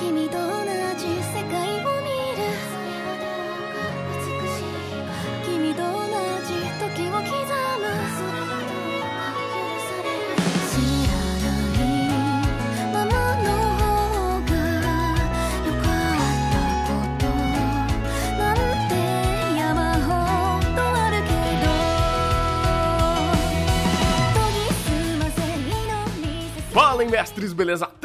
君と同じ世界を見る。君と同じ時を刻む。mestres, beleza?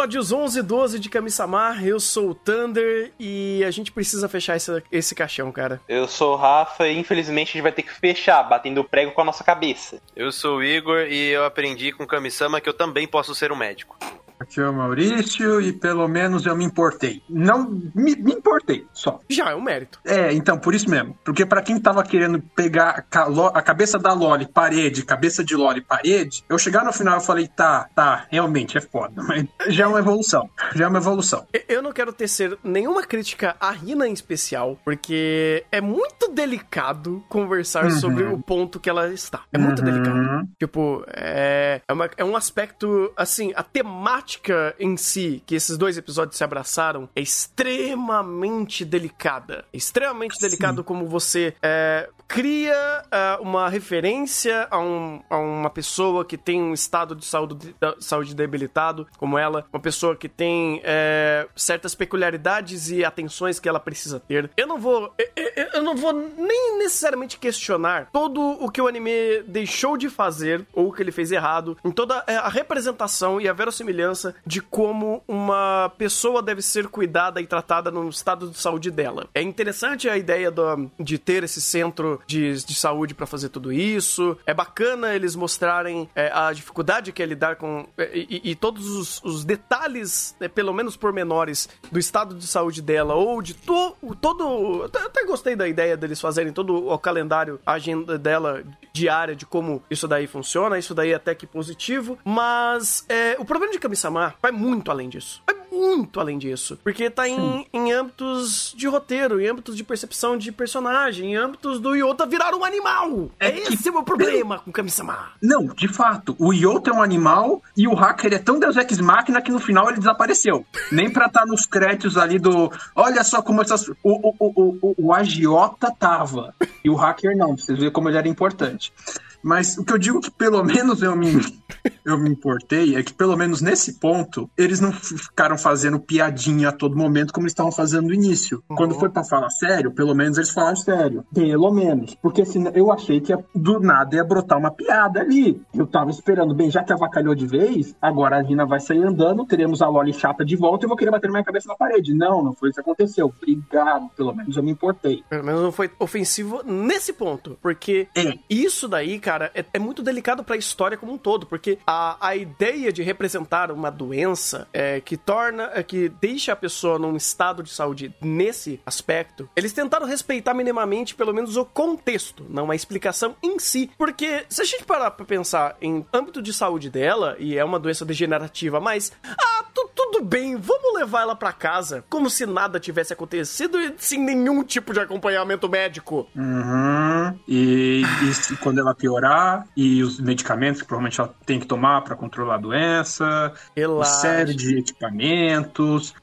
Episódios 11 e 12 de Kami-sama, eu sou o Thunder e a gente precisa fechar esse, esse caixão, cara. Eu sou o Rafa e infelizmente a gente vai ter que fechar, batendo o prego com a nossa cabeça. Eu sou o Igor e eu aprendi com Kami-sama que eu também posso ser um médico. Aqui é o Maurício e pelo menos eu me importei. Não, me, me importei, só. Já é um mérito. É, então, por isso mesmo. Porque pra quem tava querendo pegar a, a cabeça da Loli, parede, cabeça de Loli, parede, eu chegar no final e falei, tá, tá, realmente é foda. Mas já é uma evolução. Já é uma evolução. Eu- Eu não quero tecer nenhuma crítica à Rina em especial, porque é muito delicado conversar Uhum. sobre o ponto que ela está. É muito Uhum. delicado. Tipo, é, é, uma- é um aspecto, assim, a temática em si, que esses dois episódios se abraçaram, é extremamente delicada. É extremamente delicado como você é, cria ah, uma referência a, um- a uma pessoa que tem um estado de saúde, da- saúde debilitado, como ela, uma pessoa que tem é, certas peculiaridades e atenções que ela precisa ter. Eu não vou, eu, eu- eu não vou nem necessariamente questionar todo o que o anime deixou de fazer ou o que ele fez errado em toda é, a representação e a verossimilhança de como uma pessoa deve ser cuidada e tratada no estado de saúde dela. É interessante a ideia do- de ter esse centro de, de saúde pra fazer tudo isso. É bacana eles mostrarem é, a dificuldade que é lidar com é, e, e todos os, os detalhes, né, pelo menos pormenores, do estado de saúde dela ou de to, todo. Até, até gostei da ideia deles fazerem todo o calendário, a agenda dela diária de como isso daí funciona. Isso daí é até que positivo. Mas é, o problema de Kami-sama vai muito além disso. Vai muito além disso. Porque tá em, em âmbitos de roteiro, em âmbitos de percepção de personagem, em âmbitos do Yota virar um animal. É É, que- esse o meu problema com Kami-sama. Não, de fato, o Yoto é um animal e o hacker é tão Deus Ex Machina que no final ele desapareceu. Nem pra estar nos créditos ali do. Olha só como essas. O, o, o, o, o agiota tava. E o hacker não, pra vocês verem como ele era importante. Mas o que eu digo que pelo menos eu me, eu me importei é que pelo menos nesse ponto eles não ficaram fazendo piadinha a todo momento como eles estavam fazendo no início. Quando foi pra falar sério, pelo menos eles falaram sério. Pelo menos. Porque senão eu achei que do nada ia brotar uma piada ali. Eu tava esperando, bem, já que avacalhou de vez, agora a Rina vai sair andando, teremos a Loli chata de volta e eu vou querer bater minha cabeça na parede. Não, não foi isso que aconteceu. Obrigado, pelo menos eu me importei. Pelo menos não foi ofensivo nesse ponto. Porque É. isso daí, cara, é, é muito delicado pra história como um todo. Porque a, a ideia de representar uma doença é, que torna, é, que deixa a pessoa num estado de saúde nesse aspecto, eles tentaram respeitar minimamente pelo menos o contexto, não a explicação em si. Porque se a gente parar pra pensar em âmbito de saúde dela, e é uma doença degenerativa, mas. Ah, tudo bem, vamos levar ela pra casa como se nada tivesse acontecido e sem nenhum tipo de acompanhamento médico. Uhum. E, e quando ela piorar, e os medicamentos que provavelmente ela tem que tomar pra controlar a doença, uma Relaxa. série de equipamentos,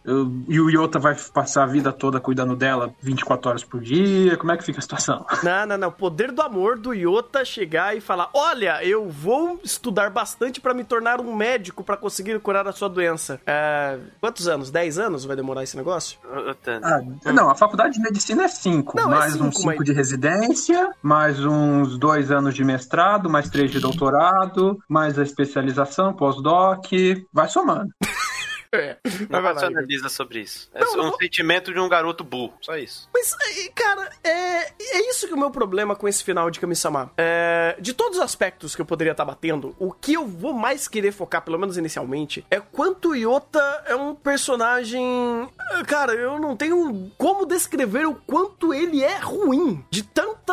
e o Yota vai passar a vida toda cuidando dela 24 horas por dia. Como é que fica a situação? Não, não, não. O poder do amor do Yota chegar e falar: Olha, eu vou estudar bastante pra me tornar um médico pra conseguir curar a sua doença. É, quantos anos? 10 anos vai demorar esse negócio? Ah, não, a faculdade de medicina é 5, Não, é mais cinco, uns 5 mas- de residência, mais uns 2 anos de mestrado, mais 3 de doutorado, mais a especialização, pós-doc, vai somando. É. não racionaliza sobre isso. É Não, um não. sentimento de um garoto burro, só isso. Mas, eh, cara, é, é isso que é o meu problema com esse final de Kami-sama. É, de todos os aspectos que eu poderia estar batendo, o que eu vou mais querer focar, pelo menos inicialmente, é quanto o Yota é um personagem. eh, Cara, eu não tenho como descrever o quanto ele é ruim. De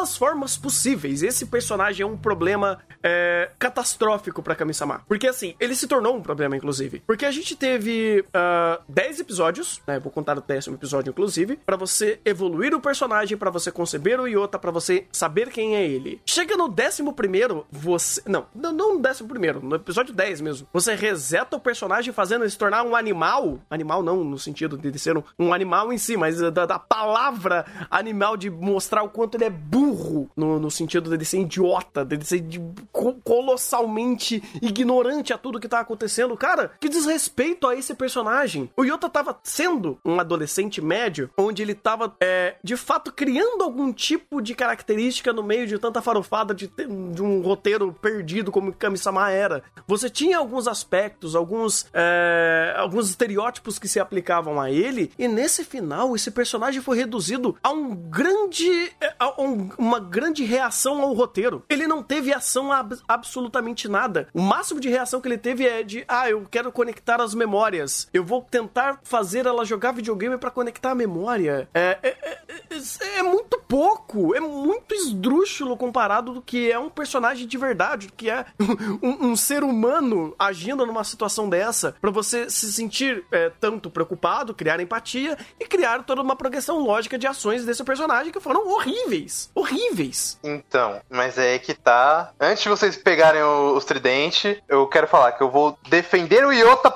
infinitas formas possíveis. Esse personagem é um problema é, catastrófico pra Kami-sama. Porque assim, ele se tornou um problema, inclusive. Porque a gente teve ah, 10 episódios, né? Vou contar o décimo episódio, inclusive, pra você evoluir o personagem, pra você conceber o Iota, pra você saber quem é ele. Chega no décimo primeiro, você. Não, não no décimo primeiro, no episódio 10 mesmo. Você reseta o personagem fazendo ele se tornar um animal. Animal não, no sentido de ser um, um animal em si, mas da, da palavra animal de mostrar o quanto ele é burro. No, no sentido dele ser idiota, dele ser de- co- colossalmente ignorante a tudo que tá acontecendo. Cara, que desrespeito a esse personagem. O Yota tava sendo um adolescente médio, onde ele tava, é, de fato, criando algum tipo de característica no meio de tanta farofada de, de um roteiro perdido como Kami-sama era. Você tinha alguns aspectos, alguns, é, alguns estereótipos que se aplicavam a ele, e nesse final, esse personagem foi reduzido a um grande. é, a um- uma grande reação ao roteiro. Ele não teve ação a ab- absolutamente nada. O máximo de reação que ele teve é de: ah, eu quero conectar as memórias. Eu vou tentar fazer ela jogar videogame pra conectar a memória. É, é, é- é- é muito pouco. É muito esdrúxulo comparado do que é um personagem de verdade, do que é um, um ser humano agindo numa situação dessa, pra você se sentir é, tanto preocupado, criar empatia e criar toda uma progressão lógica de ações desse personagem que foram horríveis. Horríveis. Então, mas é aí que tá. Antes de vocês pegarem os tridentes, eu quero falar que eu vou defender o Iota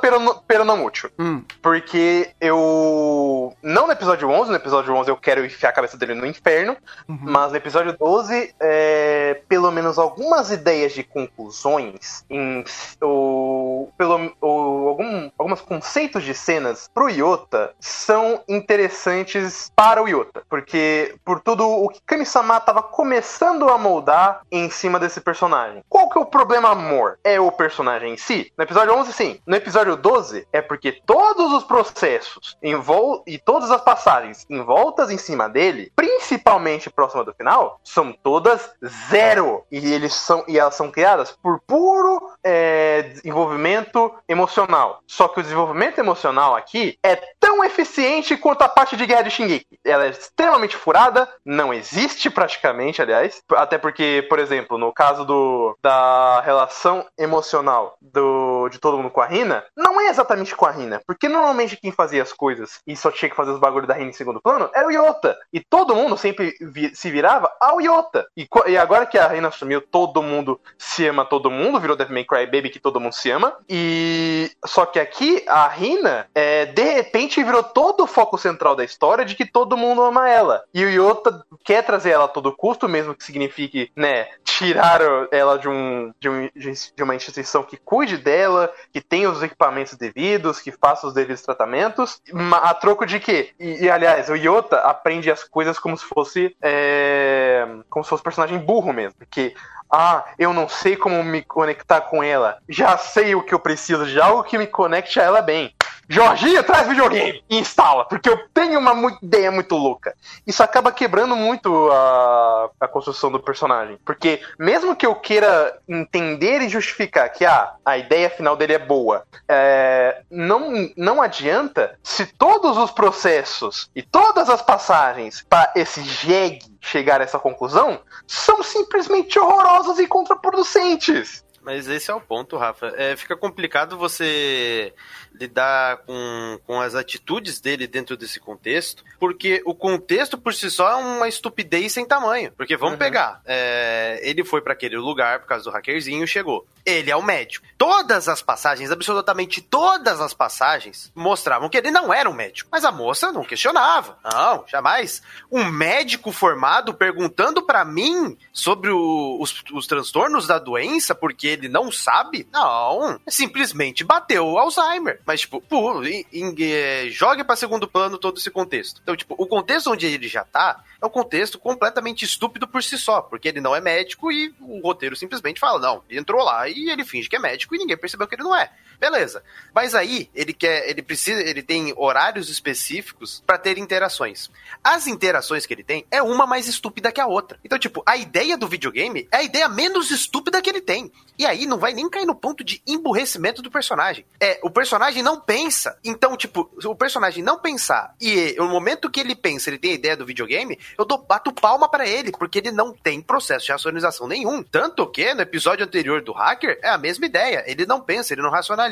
Peronomútil. Hum. Porque eu. Não no episódio 11, no episódio 11 eu quero enfiar a cabeça dele no inferno. Mas no episódio 12, é, pelo menos algumas ideias de conclusões, em, ou, pelo, ou algum, alguns conceitos de cenas pro Iota são interessantes para o Iota. Porque por tudo o que Kami-sama tava começando a moldar em cima desse personagem. Qual que é o problema, amor? É o personagem em si? No episódio 11, sim. No episódio 12, é porque todos os processos em vol e todas as passagens em voltas em cima dele, principalmente próxima do final, são todas zero. E eles são e elas são criadas por puro é, desenvolvimento emocional. Só que o desenvolvimento emocional aqui é tão eficiente quanto a parte de guerra de Shingeki. Ela é extremamente furada, não existe praticamente, aliás. Até porque, por exemplo, no caso do, da relação emocional do, de todo mundo com a Rina, não é exatamente com a Rina. Porque normalmente quem fazia as coisas e só tinha que fazer os bagulhos da Rina em segundo plano era o Yota. E todo mundo sempre vi- se virava ao Yota. E, e agora que a Rina assumiu, todo mundo se ama todo mundo, virou Devil May Cry Baby que todo mundo se ama. E só que aqui a Rina, é, de repente, virou todo o foco central da história de que todo mundo ama ela. E o Yota quer trazer ela a todo custo, mesmo que signifique, né, tirar ela de, um, de, um, de uma instituição que cuide dela, que tenha os equipamentos devidos, que faça os devidos tratamentos, a troco de quê? E, e, aliás, o Yota aprende as coisas como se fosse é, como se fosse personagem burro mesmo, porque ah, eu não sei como me conectar com ela. Já sei o que eu preciso de algo que me conecte a ela bem. Jorginho, traz videogame e instala, porque eu tenho uma ideia muito louca. Isso acaba quebrando muito a, a construção do personagem. Porque mesmo que eu queira entender e justificar que ah, a ideia final dele é boa, é, não, não adianta se todos os processos e todas as passagens para esse jegue chegar a essa conclusão são simplesmente horrorosas e contraproducentes. Mas esse é o ponto, Rafa. É, fica complicado você lidar com, com as atitudes dele dentro desse contexto, porque o contexto por si só é uma estupidez sem tamanho. Porque vamos Uhum. pegar, é, ele foi para aquele lugar por causa do hackerzinho e chegou. Ele é o médico. Todas as passagens, absolutamente todas as passagens, mostravam que ele não era um médico. Mas a moça não questionava. Não, jamais. Um médico formado perguntando para mim sobre o- os, os transtornos da doença porque ele não sabe? Não. Simplesmente bateu o Alzheimer. Mas, tipo, pô, em- em- eh, jogue pra segundo plano todo esse contexto. Então, tipo, o contexto onde ele já tá é um contexto completamente estúpido por si só, porque ele não é médico e o roteiro simplesmente fala, não, ele entrou lá e ele finge que é médico e ninguém percebeu que ele não é. Beleza. Mas aí ele quer, ele precisa, ele tem horários específicos pra ter interações. As interações que ele tem é uma mais estúpida que a outra. Então, tipo, a ideia do videogame é a ideia menos estúpida que ele tem. E E aí não vai nem cair no ponto de emburrecimento do personagem. É, o personagem não pensa. Então, tipo, o personagem não pensar e no momento que ele pensa, ele tem a ideia do videogame, eu dou, bato palma para ele, porque ele não tem processo de racionalização nenhum. Tanto que no episódio anterior do hacker é a mesma ideia. Ele não pensa, ele não racionaliza.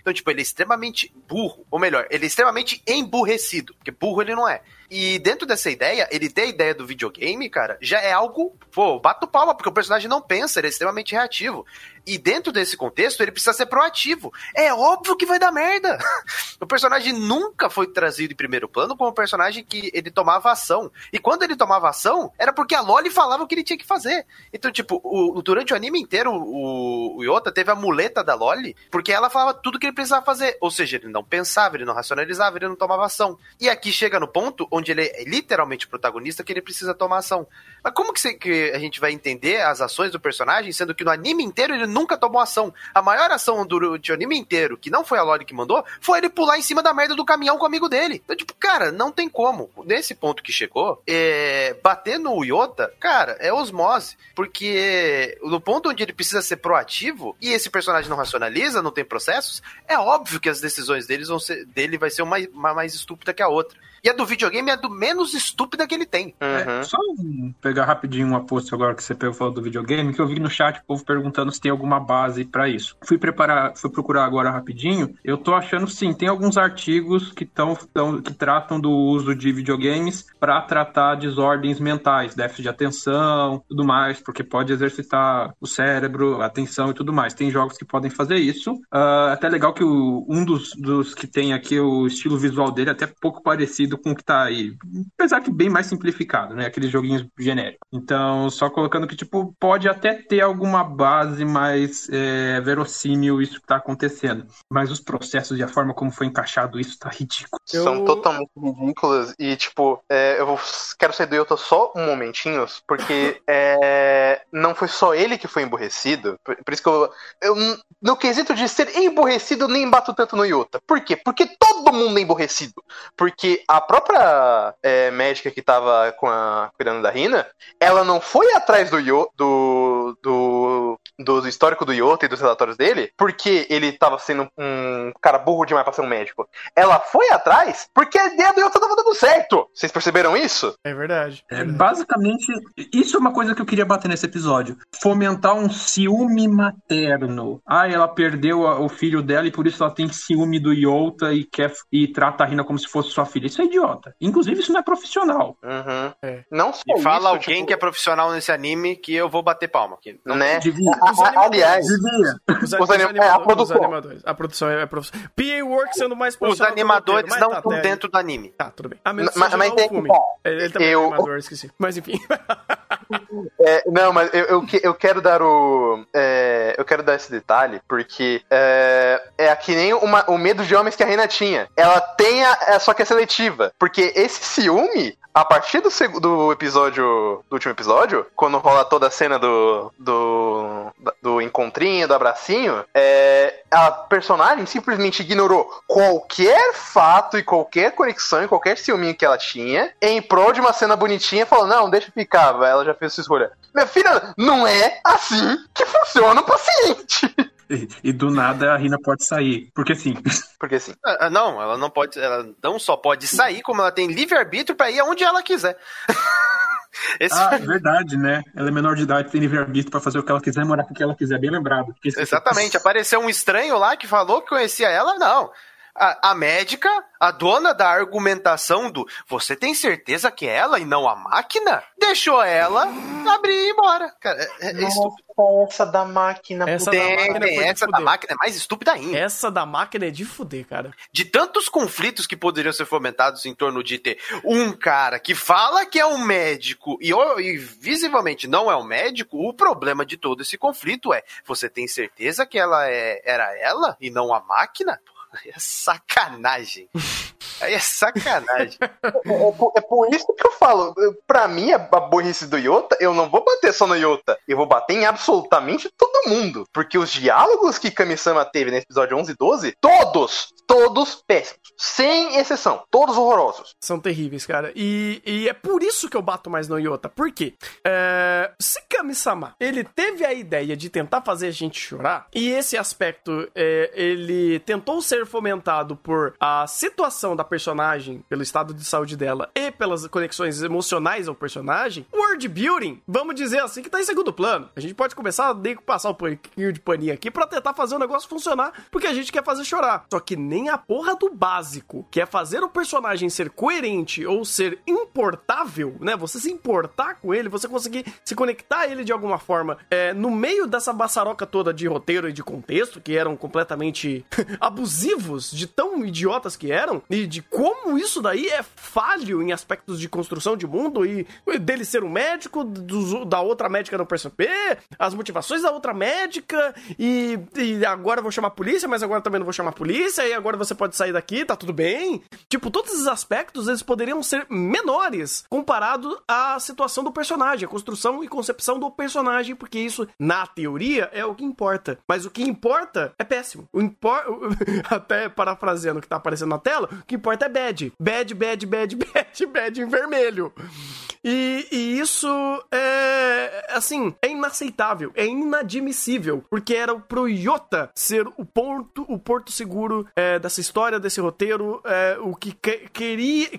Então, tipo, ele é extremamente burro. Ou melhor, ele é extremamente emburrecido. Porque burro ele não é. E dentro dessa ideia, ele ter a ideia do videogame, cara, já é algo. Pô, bato palma, porque o personagem não pensa, ele é extremamente reativo. E dentro desse contexto, ele precisa ser proativo. É óbvio que vai dar merda. O personagem nunca foi trazido em primeiro plano como um personagem que ele tomava ação. E quando ele tomava ação, era porque a Loli falava o que ele tinha que fazer. Então, tipo, o, durante o anime inteiro, o, o Yota teve a muleta da Loli, porque ela falava tudo que ele precisava fazer. Ou seja, ele não pensava, ele não racionalizava, ele não tomava ação. E aqui chega no ponto onde ele é literalmente protagonista que ele precisa tomar ação. Mas como que, que a gente vai entender as ações do personagem, sendo que no anime inteiro ele nunca tomou ação? A maior ação durante o anime inteiro, que não foi a Loli que mandou, foi ele pular em cima da merda do caminhão com o amigo dele. Então, tipo, cara, não tem como. Nesse ponto que chegou, é, bater no Yota, cara, é osmose. Porque no ponto onde ele precisa ser proativo e esse personagem não racionaliza, não tem processos, é óbvio que as decisões deles vão ser, dele vai ser uma, uma mais estúpida que a outra. E a do videogame é a do menos estúpida que ele tem. É, só pegar rapidinho uma post agora que você pegou falou do videogame, que eu vi no chat o povo perguntando se tem alguma base para isso. Fui preparar, fui procurar agora rapidinho. Eu tô achando sim, tem alguns artigos que estão que tratam do uso de videogames para tratar desordens mentais, déficit de atenção, tudo mais, porque pode exercitar o cérebro, a atenção e tudo mais. Tem jogos que podem fazer isso. Uh, até legal que o, um dos, dos que tem aqui o estilo visual dele é até pouco parecido com o que tá aí. Apesar que bem mais simplificado, né? Aqueles joguinhos genéricos. Então, só colocando que, tipo, pode até ter alguma base mais é, verossímil isso que tá acontecendo. Mas os processos e a forma como foi encaixado isso tá ridículo. Eu- São totalmente ridículas. E, tipo, é, eu vou- quero sair do Yoto só um momentinho, porque é, não foi só ele que foi emburrecido. Por, por isso que eu, eu. No quesito de ser emburrecido, nem bato tanto no Yota. Por quê? Porque todo mundo é emburrecido. Porque a própria é, médica que tava com a, cuidando da Rina, ela não foi atrás do Yo, do, do, do histórico do Yota e dos relatórios dele, porque ele tava sendo um cara burro demais pra ser um médico. Ela foi atrás porque a ideia do Yota tava dando certo. Vocês perceberam isso? É verdade. É, basicamente, isso é uma coisa que eu queria bater nesse episódio. Fomentar um ciúme materno. Ah, ela perdeu a- o filho dela e por isso ela tem ciúme do Yota e quer e trata a Rina como se fosse sua filha. Isso é idiota. Inclusive, isso não é profissional. Uhum. É. Não só E fala isso, alguém tipo, que é profissional nesse anime que eu vou bater palma. Que não né? Devia. A- a- aliás. Os, Os anim- é, a produção. Os animadores. A produção é profissional. PA Works sendo mais Os animadores não estão tá, dentro do anime. Tá, tudo bem. A menos Mas- mas o tem que Fumi. tá. Ele, ele também Eu- é animador, esqueci. Mas enfim. É, não, mas eu, eu, que- eu quero dar o. é, eu quero dar esse detalhe, porque é, é que nem uma- o medo de homens que a Reina tinha. Ela tem a, é, só que é seletiva. Porque esse ciúme, a partir do, do episódio. Do último episódio, quando rola toda a cena do. do, do encontrinho, do abracinho, é, a personagem simplesmente ignorou qualquer fato e qualquer conexão e qualquer ciúminho que ela tinha em prol de uma cena bonitinha falou: Não, deixa ficar, ela já fez sua escolha. Minha filha, não é assim que funciona o paciente. E, e do nada a Rina pode sair. Porque assim, Porque assim, Ah, ah, Não, ela não pode. Ela não só pode sair, como ela tem livre-arbítrio pra ir aonde ela quiser. Esse ah, é verdade, né? Ela é menor de idade, tem livre-arbítrio pra fazer o que ela quiser, morar com o que ela quiser, bem lembrado. Exatamente. Apareceu um estranho lá que falou que conhecia ela, não. A, a médica, a dona da argumentação do você tem certeza que é ela e não a máquina? Deixou ela abrir e ir embora. Cara, é, é estúpido. essa da máquina. Essa da máquina de essa da máquina é mais estúpida ainda. Essa da máquina é de fuder, cara. De tantos conflitos que poderiam ser fomentados em torno de ter um cara que fala que é um médico e, e visivelmente não é um médico, o problema de todo esse conflito é: você tem certeza que ela é, era ela e não a máquina? É sacanagem. Aí é sacanagem. É, é por, é por isso que eu falo, pra mim, a, a burrice do Yota, eu não vou bater só no Yota, eu vou bater em absolutamente todo mundo. Porque os diálogos que Kami-sama teve nesse episódio 11 e 12, todos, todos péssimos. Sem exceção, todos horrorosos. São terríveis, cara. E, e é por isso que eu bato mais no Yota. Por quê? É, se Kami-sama, ele teve a ideia de tentar fazer a gente chorar, e esse aspecto, é, ele tentou ser fomentado por a situação da personagem, pelo estado de saúde dela e pelas conexões emocionais ao personagem, world building, vamos dizer assim, que tá em segundo plano. A gente pode começar a passar um pouquinho de paninho aqui pra tentar fazer o negócio funcionar, porque a gente quer fazer chorar. Só que nem a porra do básico, que é fazer o personagem ser coerente ou ser importável, né? Você se importar com ele, você conseguir se conectar ele de alguma forma, é, no meio dessa baçaroca toda de roteiro e de contexto, que eram completamente abusivos, de tão idiotas que eram, e de como isso daí é falho em aspectos de construção de mundo e dele ser um médico, dos- da outra médica não perceber, as motivações da outra médica, e, e agora vou chamar a polícia, mas agora também não vou chamar a polícia, e agora você pode sair daqui, tá tudo bem. Tipo, todos esses aspectos, eles poderiam ser menores comparado à situação do personagem, a construção e concepção do personagem, porque isso, na teoria, é o que importa. Mas o que importa é péssimo. O impor... Até parafraseando o que tá aparecendo na tela, o que importa é bad. Bad, bad, bad, bad, bad em vermelho. E, e isso é, assim, é inaceitável, é inadmissível, porque era pro Yota ser o ponto, o porto seguro é, dessa história, desse roteiro, é, o que que-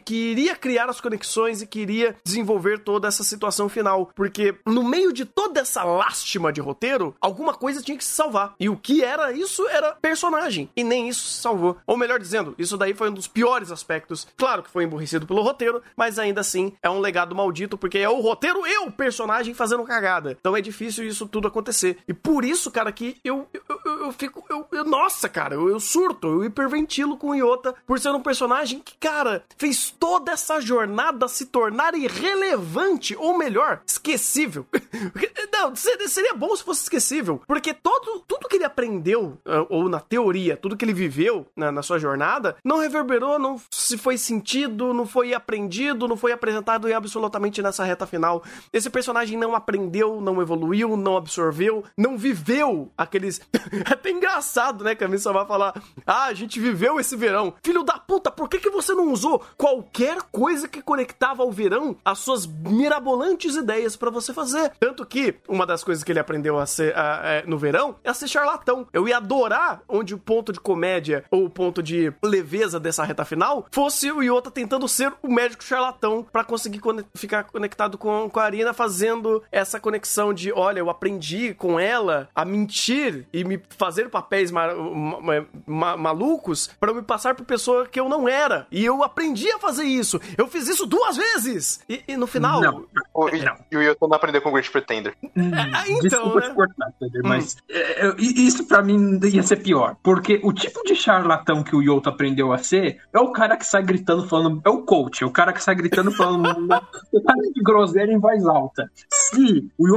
queria, criar as conexões e queria desenvolver toda essa situação final, porque no meio de toda essa lástima de roteiro, alguma coisa tinha que se salvar. E o que era isso era personagem, e nem isso se salvou. Ou melhor dizendo, isso daí foi um dos piores aspectos. Claro que foi emburrecido pelo roteiro, mas ainda assim é um legado maldito, porque é o roteiro e o personagem fazendo cagada. Então é difícil isso tudo acontecer. E por isso, cara, que eu, eu, eu, fico. Eu, eu- nossa, cara, eu, eu surto, eu hiperventilo com o Iota por ser um personagem que, cara, fez toda essa jornada se tornar irrelevante, ou melhor, esquecível. Não, seria, bom se fosse esquecível, porque todo, tudo que ele aprendeu, ah, ou na teoria, tudo que ele viveu na, na sua jornada, não reverberou, não se foi sentido, não foi aprendido, não foi apresentado absolutamente nessa reta final. Esse personagem não aprendeu, não evoluiu, não absorveu, não viveu aqueles. Até engraçado, né? A Missa vai falar: Ah, a gente viveu esse verão. Filho da puta, por que, que você não usou qualquer coisa que conectava ao verão as suas mirabolantes ideias pra você fazer? Tanto que uma das coisas que ele aprendeu a ser a- é, no verão é a ser charlatão. Eu ia adorar onde o ponto de comédia ou o ponto de leveza dessa reta final fosse o Yota tentando ser o médico charlatão pra conseguir cone- ficar conectado com, com a Arina, fazendo essa conexão de: olha, eu aprendi com ela a mentir e me fazer papéis ma- ma- ma- malucos pra me passar por pessoa que eu não era. E eu aprendi a fazer isso. Eu fiz isso duas vezes. E, e no final. Não. O, e, Não. e o Yota não aprendeu com o Great Pretender. Hum, É, então, Desculpa né? te cortar, Pedro, mas é, é, isso pra mim ia ser pior. Porque o tipo de charlatão que o Yoto aprendeu a ser é o cara que sai gritando, falando. É o coach, é o cara que sai gritando, falando o cara de groselha em voz alta. Se o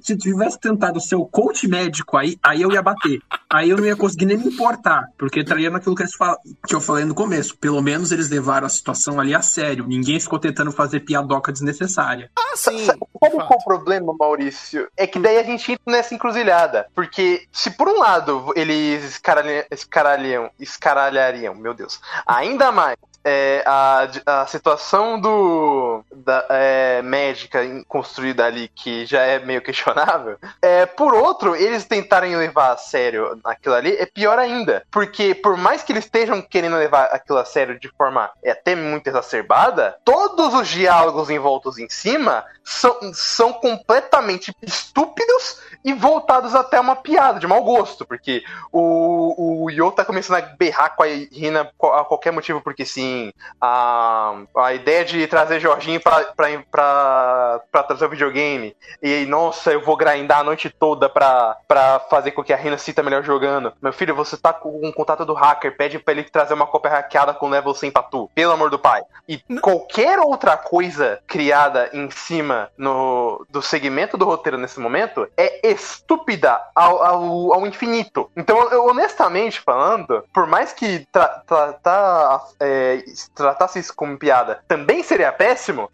se tivesse tentado ser o coach médico aí, aí eu ia bater. Aí eu não ia conseguir nem me importar, porque entraria naquilo que, eles fal- que eu falei no começo. Pelo menos eles levaram a situação ali a sério. Ninguém ficou tentando fazer piadoca desnecessária. Ah, sim. Sabe qual é o problema, Maurício? É que daí a gente entra nessa encruzilhada. Porque se por um lado eles escaralha- escaralham, escaralhariam, meu Deus, ainda mais é, a, a situação do da é, médica construída ali, que já é meio questionável, é, por outro, eles tentarem levar a sério aquilo ali, é pior ainda. Porque por mais que eles estejam querendo levar aquilo a sério de forma é, até muito exacerbada, todos os diálogos envoltos em cima são, são completamente estúpidos e voltados até uma piada de mau gosto, porque o, o Yo tá começando a berrar com a Rina a qualquer motivo, porque sim, a, a ideia de trazer Jorginho pra, pra, pra, pra trazer o videogame, e nossa, eu vou grindar a noite toda pra, pra fazer com que a Rina se sinta melhor jogando. Meu filho, você tá com um contato do hacker, pede pra ele trazer uma cópia hackeada com level 100 pra tu, pelo amor do pai. E qualquer outra coisa criada em cima no, do segmento do roteiro nesse momento é estúpida ao, ao, ao infinito. Então, eu, honestamente falando, por mais que tá, tá, tá, é, se tratasse isso como piada, também seria péssimo,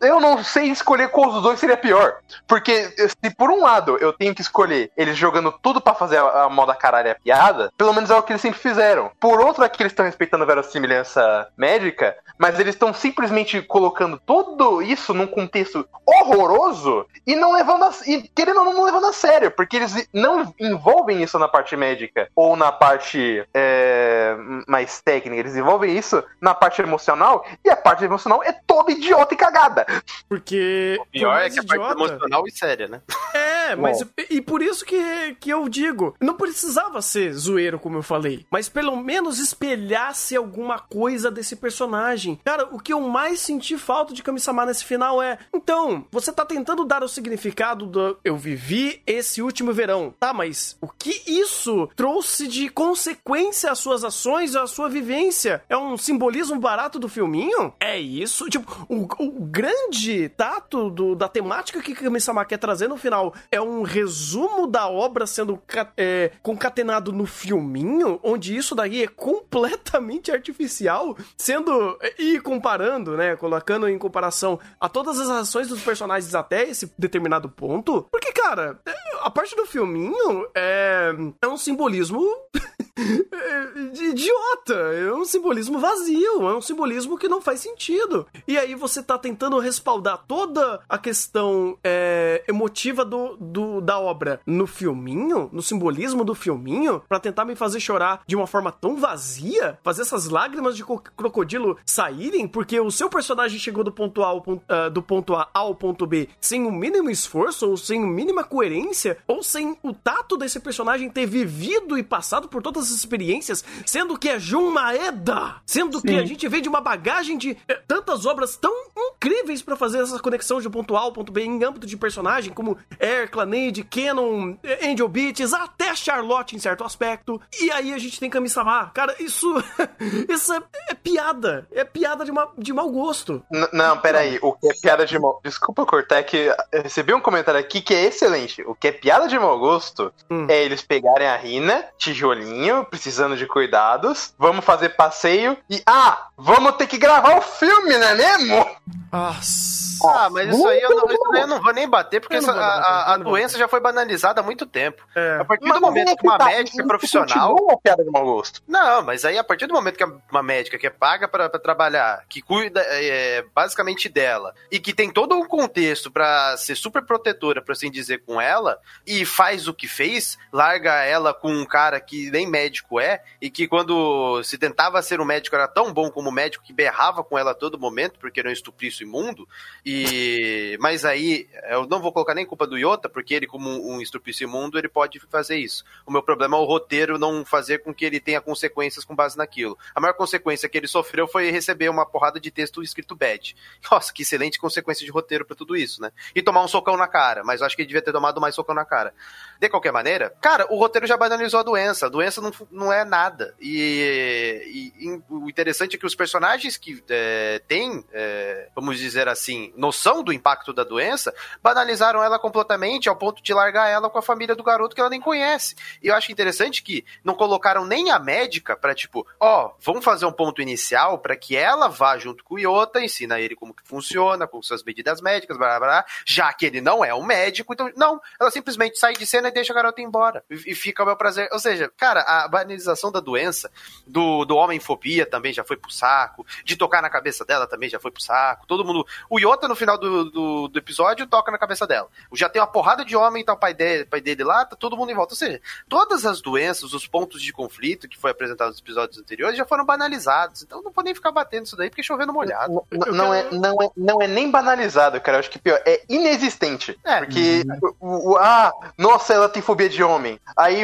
eu- não sei escolher qual dos dois seria pior. Porque se por um lado eu tenho que escolher eles jogando tudo pra fazer a, a moda caralho a piada, pelo menos é o que eles sempre fizeram. Por outro é que eles estão respeitando a verossimilhança médica, mas eles estão simplesmente colocando tudo isso num contexto horroroso e não levando a, e querendo ou não, não levando a sério, porque eles não envolvem isso na parte médica ou na parte é, mais técnica, eles envolvem isso na parte emocional e a parte emocional é toda idiota e cagada. Porque. O pior é que a parte idiota- emocional e séria, né? É, mas. E por isso que, que eu digo. Não precisava ser zoeiro, como eu falei. Mas pelo menos espelhasse alguma coisa desse personagem. Cara, o que eu mais senti falta de Kami-sama nesse final é. Então, você tá tentando dar o significado do. Eu vivi esse último verão. Tá, mas o que isso trouxe de consequência às suas ações, à sua vivência? É um simbolismo barato do filminho? É isso? Tipo, o, o grande tato do- da temática que Kami-sama quer trazer no final é um resumo da obra sendo é, concatenado no filminho, onde isso daí é completamente artificial, sendo. e comparando, né? Colocando em comparação a todas as ações dos personagens até esse determinado ponto. Porque, cara, é, a parte do filminho é, é um simbolismo de idiota, é um simbolismo vazio, é um simbolismo que não faz sentido. E aí você tá tentando respaldar toda a questão é, emotiva do, do- da obra no filminho, no simbolismo do filminho, pra tentar me fazer chorar de uma forma tão vazia, fazer essas lágrimas de co- crocodilo saírem, porque o seu personagem chegou do ponto A ao ponto, ah, do ponto A ao ponto B sem o mínimo esforço, ou sem a mínima coerência, ou sem o tato desse personagem ter vivido e passado por todas as experiências, sendo que é Jun Maeda, sendo que Sim. a gente vem de uma bagagem de eh, tantas obras tão incríveis pra fazer essa conexão de ponto A ao ponto B em âmbito de personagem, como Air, Clannade, Canon, eh, Angel Beats, até Charlotte em certo aspecto. E aí a gente tem Kami-sama. Cara, isso, isso é, é piada. É piada de, uma, de mau gosto. N- não, peraí. O que é piada de mau... Desculpa cortar, é que eu recebi um comentário aqui que é excelente. O que é piada de mau gosto Hum. é eles pegarem a Rina, tijolinho, precisando de cuidados, vamos fazer passeio e... Ah, vamos ter que gravar o filme, não é mesmo? Nossa. Ah, mas isso aí eu não, isso eu não vou nem bater, porque essa- a, a- doença já foi banalizada há muito tempo. É. A partir Mas do momento é que uma tá, médica isso profissional. continua uma piada de mau gosto. Não, mas aí a partir do momento que uma médica que é paga pra pra trabalhar, que cuida é, basicamente dela, e que tem todo um contexto pra ser super protetora, por assim dizer, com ela, e faz o que fez, larga ela com um cara que nem médico é, e que quando se tentava ser um médico era tão bom como médico que berrava com ela a todo momento, porque era um estuprício imundo, e mas aí eu não vou colocar nem culpa do Iota, porque ele como um estuprício imundo, ele pode fazer isso. O meu problema é o roteiro não fazer com que ele tenha consequências com base naquilo. A maior consequência que ele sofreu foi receber uma porrada de texto escrito bad. Nossa, que excelente consequência de roteiro pra tudo isso, né? E tomar um socão na cara, mas acho que ele devia ter tomado mais socão na cara. De qualquer maneira, cara, o roteiro já banalizou a doença. A doença não, não é nada. E, e- e o interessante é que os personagens que é, têm, é, vamos dizer assim, noção do impacto da doença, banalizaram ela completamente ao ponto de largar ela com a família do garoto que ela nem conhece. E eu acho interessante que não colocaram nem a médica pra, tipo, ó, vamos fazer um ponto inicial pra que ela vá junto com o Iota, ensina ele como que funciona, com suas medidas médicas, blá, blá, blá, já que ele não é um médico, então, não, ela simplesmente sai de cena e deixa a garota embora. E, e fica ao meu prazer. Ou seja, cara, a banalização da doença, do, do homem-fobia também já foi pro saco, de tocar na cabeça dela também já foi pro saco, todo mundo... O Iota, no final do, do, do episódio, toca na cabeça dela. Já tem uma porrada de homem, tá o pai dele, pai dele lá, tá todo mundo em volta. Ou seja, todas as doenças, os pontos de conflito que foi apresentado nos episódios anteriores já foram banalizados. Então não vou nem ficar batendo isso daí, porque chovendo molhado. N- Não é, não, é, não é nem banalizado, cara. Eu acho que pior, é inexistente. É. Porque, o, o- ah, nossa, ela tem fobia de homem. Aí,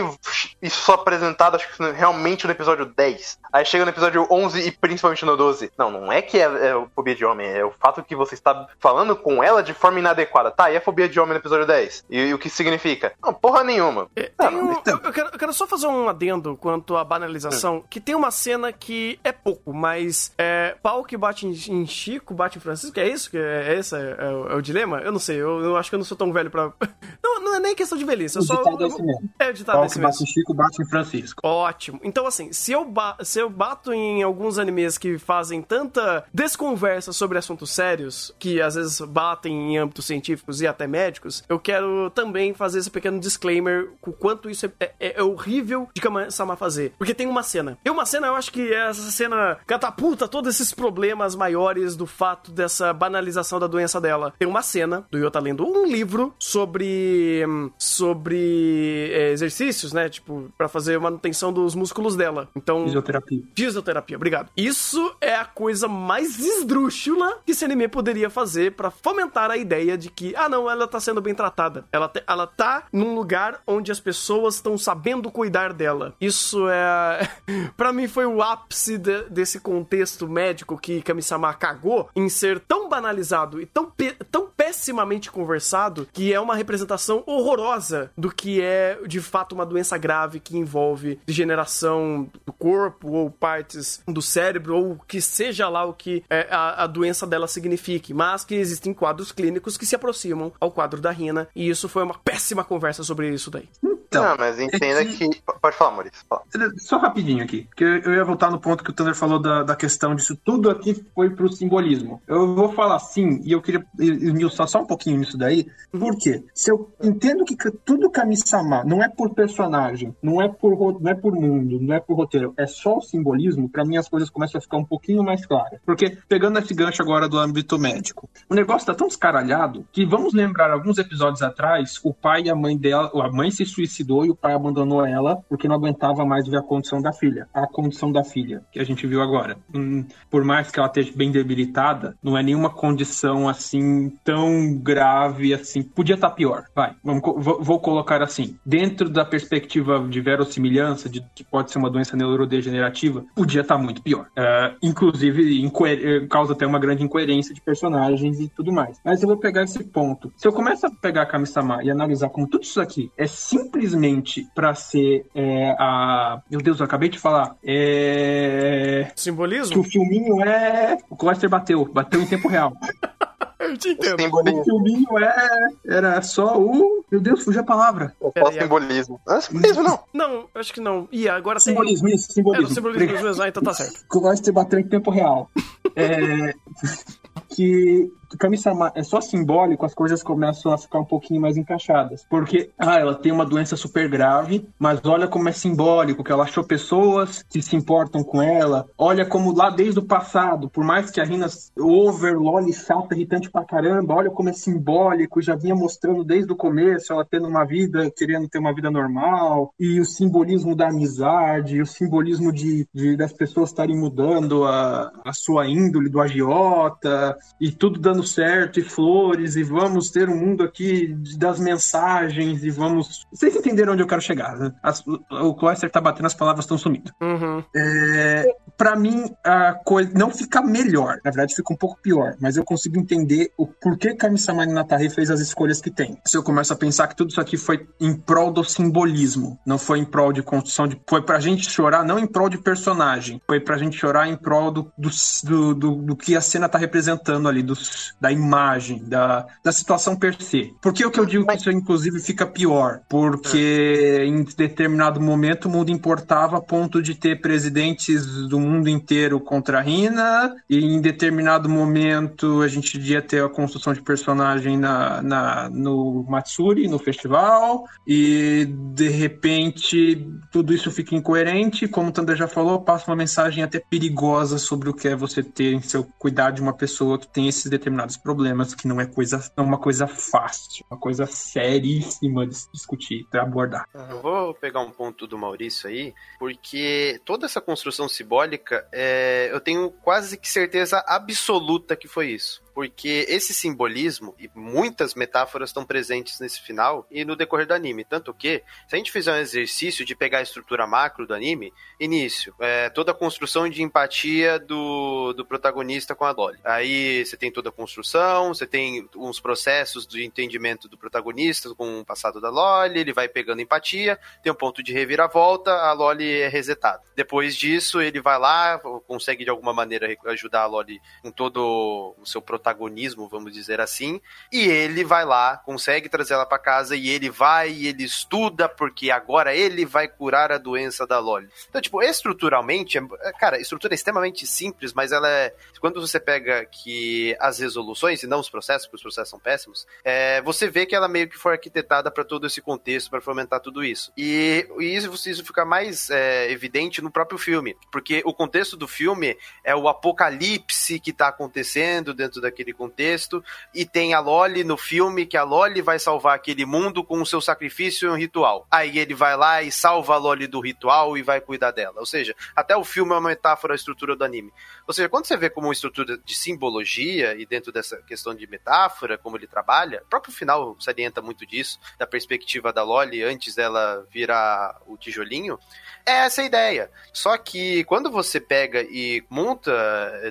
isso só apresentado, acho que realmente no episódio 10. Aí chega no episódio 11 e principalmente no 12. Não, não é que é, é fobia de homem, é o fato que você está falando com ela de forma inadequada. Tá, e a fobia de homem no episódio 10? E, e o que significa? Não, porra nenhuma. É, Ah, um- eu, eu quero, eu quero só fazer um adendo quanto à banalização, que tem uma cena que é pouco, mas é, pau que bate em, em Chico, bate em Francisco, é isso? Que é, é esse é, é o, é o dilema? Eu não sei, eu, eu acho que eu não sou tão velho pra... Não, não é nem questão de velhice, é O só. ditado é esse mesmo. É o ditado Pau esse mesmo. Chico, bate em Francisco. Ótimo. Então, assim, se eu, se eu bato em alguns animes que fazem tanta desconversa sobre assuntos sérios, que às vezes batem em âmbitos científicos e até médicos, eu quero também fazer esse pequeno disclaimer com quanto isso é, é- é horrível de Kama-sama fazer. Porque tem uma cena. Tem uma cena, eu acho que essa cena catapulta todos esses problemas maiores do fato dessa banalização da doença dela. Tem uma cena do Yota lendo um livro sobre. hum, sobre é, exercícios, né? Tipo, pra fazer manutenção dos músculos dela. Então. Fisioterapia. Fisioterapia, obrigado. Isso é a coisa mais esdrúxula que esse anime poderia fazer pra fomentar a ideia de que, ah, não, ela tá sendo bem tratada. Ela, te- ela tá num lugar onde as pessoas estão sabendo cuidar dela. Isso é. pra mim foi o ápice de- desse contexto médico que Kami-sama cagou em ser tão banalizado e tão, tão pessimamente conversado que é uma representação horrorosa do que é de fato uma doença grave que envolve degeneração do corpo ou partes do cérebro ou o que seja lá o que é, a, a doença dela signifique, mas que existem quadros clínicos que se aproximam ao quadro da Rina e isso foi uma péssima conversa sobre isso daí. Então, não, mas entenda é que... Pode falar, Maurício. fala. Só rapidinho aqui, porque eu ia voltar no ponto que o Thunder falou da, da questão disso tudo aqui foi pro simbolismo. Eu vou falar sim, e eu queria esmiuçar só um pouquinho nisso daí, por quê? Se eu entendo que tudo Kami-sama não é por personagem, não é por, não é por mundo, não é por roteiro, é só o simbolismo, pra mim as coisas começam a ficar um pouquinho mais claras. Porque, pegando esse gancho agora do âmbito médico, o negócio tá tão descaralhado que vamos lembrar alguns episódios atrás, o pai e a mãe dela, a mãe se suicidou e o pai abandonou ela porque não aguentava mais ver a condição da filha. A condição da filha, que a gente viu agora. Hum, por mais que ela esteja bem debilitada, não é nenhuma condição assim tão grave assim. Podia estar pior. Vai, vamos, vou, colocar assim. Dentro da perspectiva de verossimilhança, de que pode ser uma doença neurodegenerativa, podia estar muito pior. É, inclusive, eh, causa até uma grande incoerência de personagens e tudo mais. Mas eu vou pegar esse ponto. Se eu começo a pegar a Kami-sama e analisar como tudo isso aqui é simplesmente pra ser é, a. Meu Deus, eu acabei de falar. É. Que Simbolismo? o filminho é. O Closter bateu, bateu em tempo real. Eu te entendo. O Simbolismo. filminho é. Era só o. Meu Deus, fugiu a palavra. É só aí, simbolismo. Não é simbolismo, não. Não, acho que não. Ih, agora tem. Simbolismo, isso, É, simbolismo. o simbolismo ah, então tá certo. que o Leicester bateu em tempo real. É, que o Kami-sama é só simbólico, as coisas começam a ficar um pouquinho mais encaixadas. Porque, ah, ela tem uma doença super grave, mas olha como é simbólico, que ela achou pessoas que se importam com ela. Olha como lá desde o passado, por mais que a Rina over, loli, chata, irritante pra caramba, olha como é simbólico, já vinha mostrando desde o começo, ela tendo uma vida, querendo ter uma vida normal, e o simbolismo da amizade, o simbolismo de, de- das pessoas estarem mudando a, a sua índole do agiota, e tudo dando certo, e flores, e vamos ter um mundo aqui das mensagens, e vamos. Vocês entenderam onde eu quero chegar, né? As- o Cloyster tá batendo, as palavras estão sumindo. Uhum. É, para mim, a coisa não fica melhor, na verdade fica um pouco pior, mas eu consigo entender o porquê Kami-sama Natari fez as escolhas que tem. Se eu começo a pensar que tudo isso aqui foi em prol do simbolismo, não foi em prol de construção de. Foi pra gente chorar, não em prol de personagem, foi pra gente chorar em prol do, do, do, do, do que a cena tá representando ali, dos, da imagem, da, da situação per se. Por que o que eu digo que isso inclusive fica pior? Porque em determinado momento o mundo importava a ponto de ter presidentes do mundo inteiro contra a Rina, e em determinado momento a gente ia ter a construção de personagem na, na, no Matsuri, no festival, e de repente tudo isso fica incoerente, como o Thunder já falou, passa uma mensagem até perigosa sobre o que é você ter em seu cuidar de uma pessoa que tem esses determinados problemas, que não é coisa, não é uma coisa fácil, uma coisa seríssima de se discutir, de abordar. Eu vou pegar um ponto do Maurício aí, porque toda essa construção simbólica, é, eu tenho quase que certeza absoluta que foi isso. Porque esse simbolismo e muitas metáforas estão presentes nesse final e no decorrer do anime. Tanto que, se a gente fizer um exercício de pegar a estrutura macro do anime, início, é, toda a construção de empatia do, do protagonista com a Loli. Aí você tem toda a construção, você tem uns processos de entendimento do protagonista com o passado da Loli, ele vai pegando empatia, tem um ponto de reviravolta, a Loli é resetada. Depois disso, ele vai lá, consegue de alguma maneira ajudar a Loli com todo o seu protagonismo protagonismo, vamos dizer assim, e ele vai lá, consegue trazer ela para casa e ele vai e ele estuda porque agora ele vai curar a doença da Loli. Então, tipo, estruturalmente, é- cara, a estrutura é extremamente simples, mas ela é quando você pega que as resoluções e não os processos, porque os processos são péssimos, é, você vê que ela meio que foi arquitetada para todo esse contexto, para fomentar tudo isso. E, e isso, isso fica mais é, evidente no próprio filme, porque o contexto do filme é o apocalipse que tá acontecendo dentro daquele contexto, e tem a Loli no filme, que a Loli vai salvar aquele mundo com o seu sacrifício e um ritual. Aí ele vai lá e salva a Loli do ritual e vai cuidar dela. Ou seja, até o filme é uma metáfora à estrutura do anime. Ou seja, quando você vê como uma estrutura de simbologia e dentro dessa questão de metáfora, como ele trabalha, o próprio final salienta muito disso, da perspectiva da Loli antes dela virar o tijolinho, é essa a ideia. Só que quando você pega e monta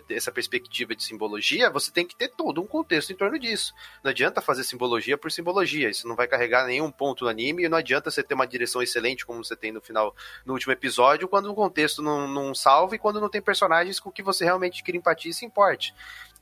essa perspectiva de simbologia, você tem que ter todo um contexto em torno disso. Não adianta fazer simbologia por simbologia, isso não vai carregar nenhum ponto no anime e não adianta você ter uma direção excelente como você tem no final, no último episódio, quando o contexto não, não salva e quando não tem personagens com que você realmente cria empatia e se importe.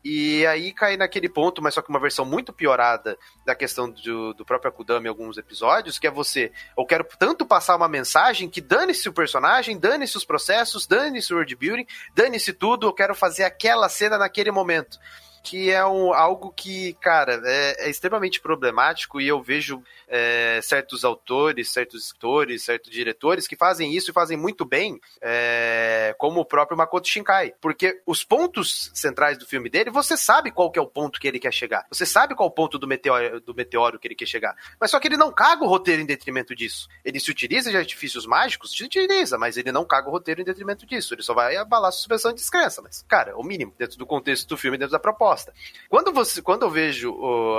E aí cai naquele ponto, mas só que uma versão muito piorada da questão do, do próprio Akudama em alguns episódios, que é você, eu quero tanto passar uma mensagem que dane-se o personagem, dane-se os processos, dane-se o world building, dane-se tudo, eu quero fazer aquela cena naquele momento que é um, algo que, cara, é, é, extremamente problemático e eu vejo é, certos autores, certos escritores, certos diretores que fazem isso e fazem muito bem, é, como o próprio Makoto Shinkai. Porque os pontos centrais do filme dele, você sabe qual que é o ponto que ele quer chegar. Você sabe qual é o ponto do meteoro, do meteoro que ele quer chegar. Mas só que ele não caga o roteiro em detrimento disso. Ele se utiliza de artifícios mágicos? Se utiliza, mas ele não caga o roteiro em detrimento disso. Ele só vai abalar a suspensão de descrença. Mas, cara, é o mínimo, dentro do contexto do filme, dentro da proposta. Quando, você, quando eu vejo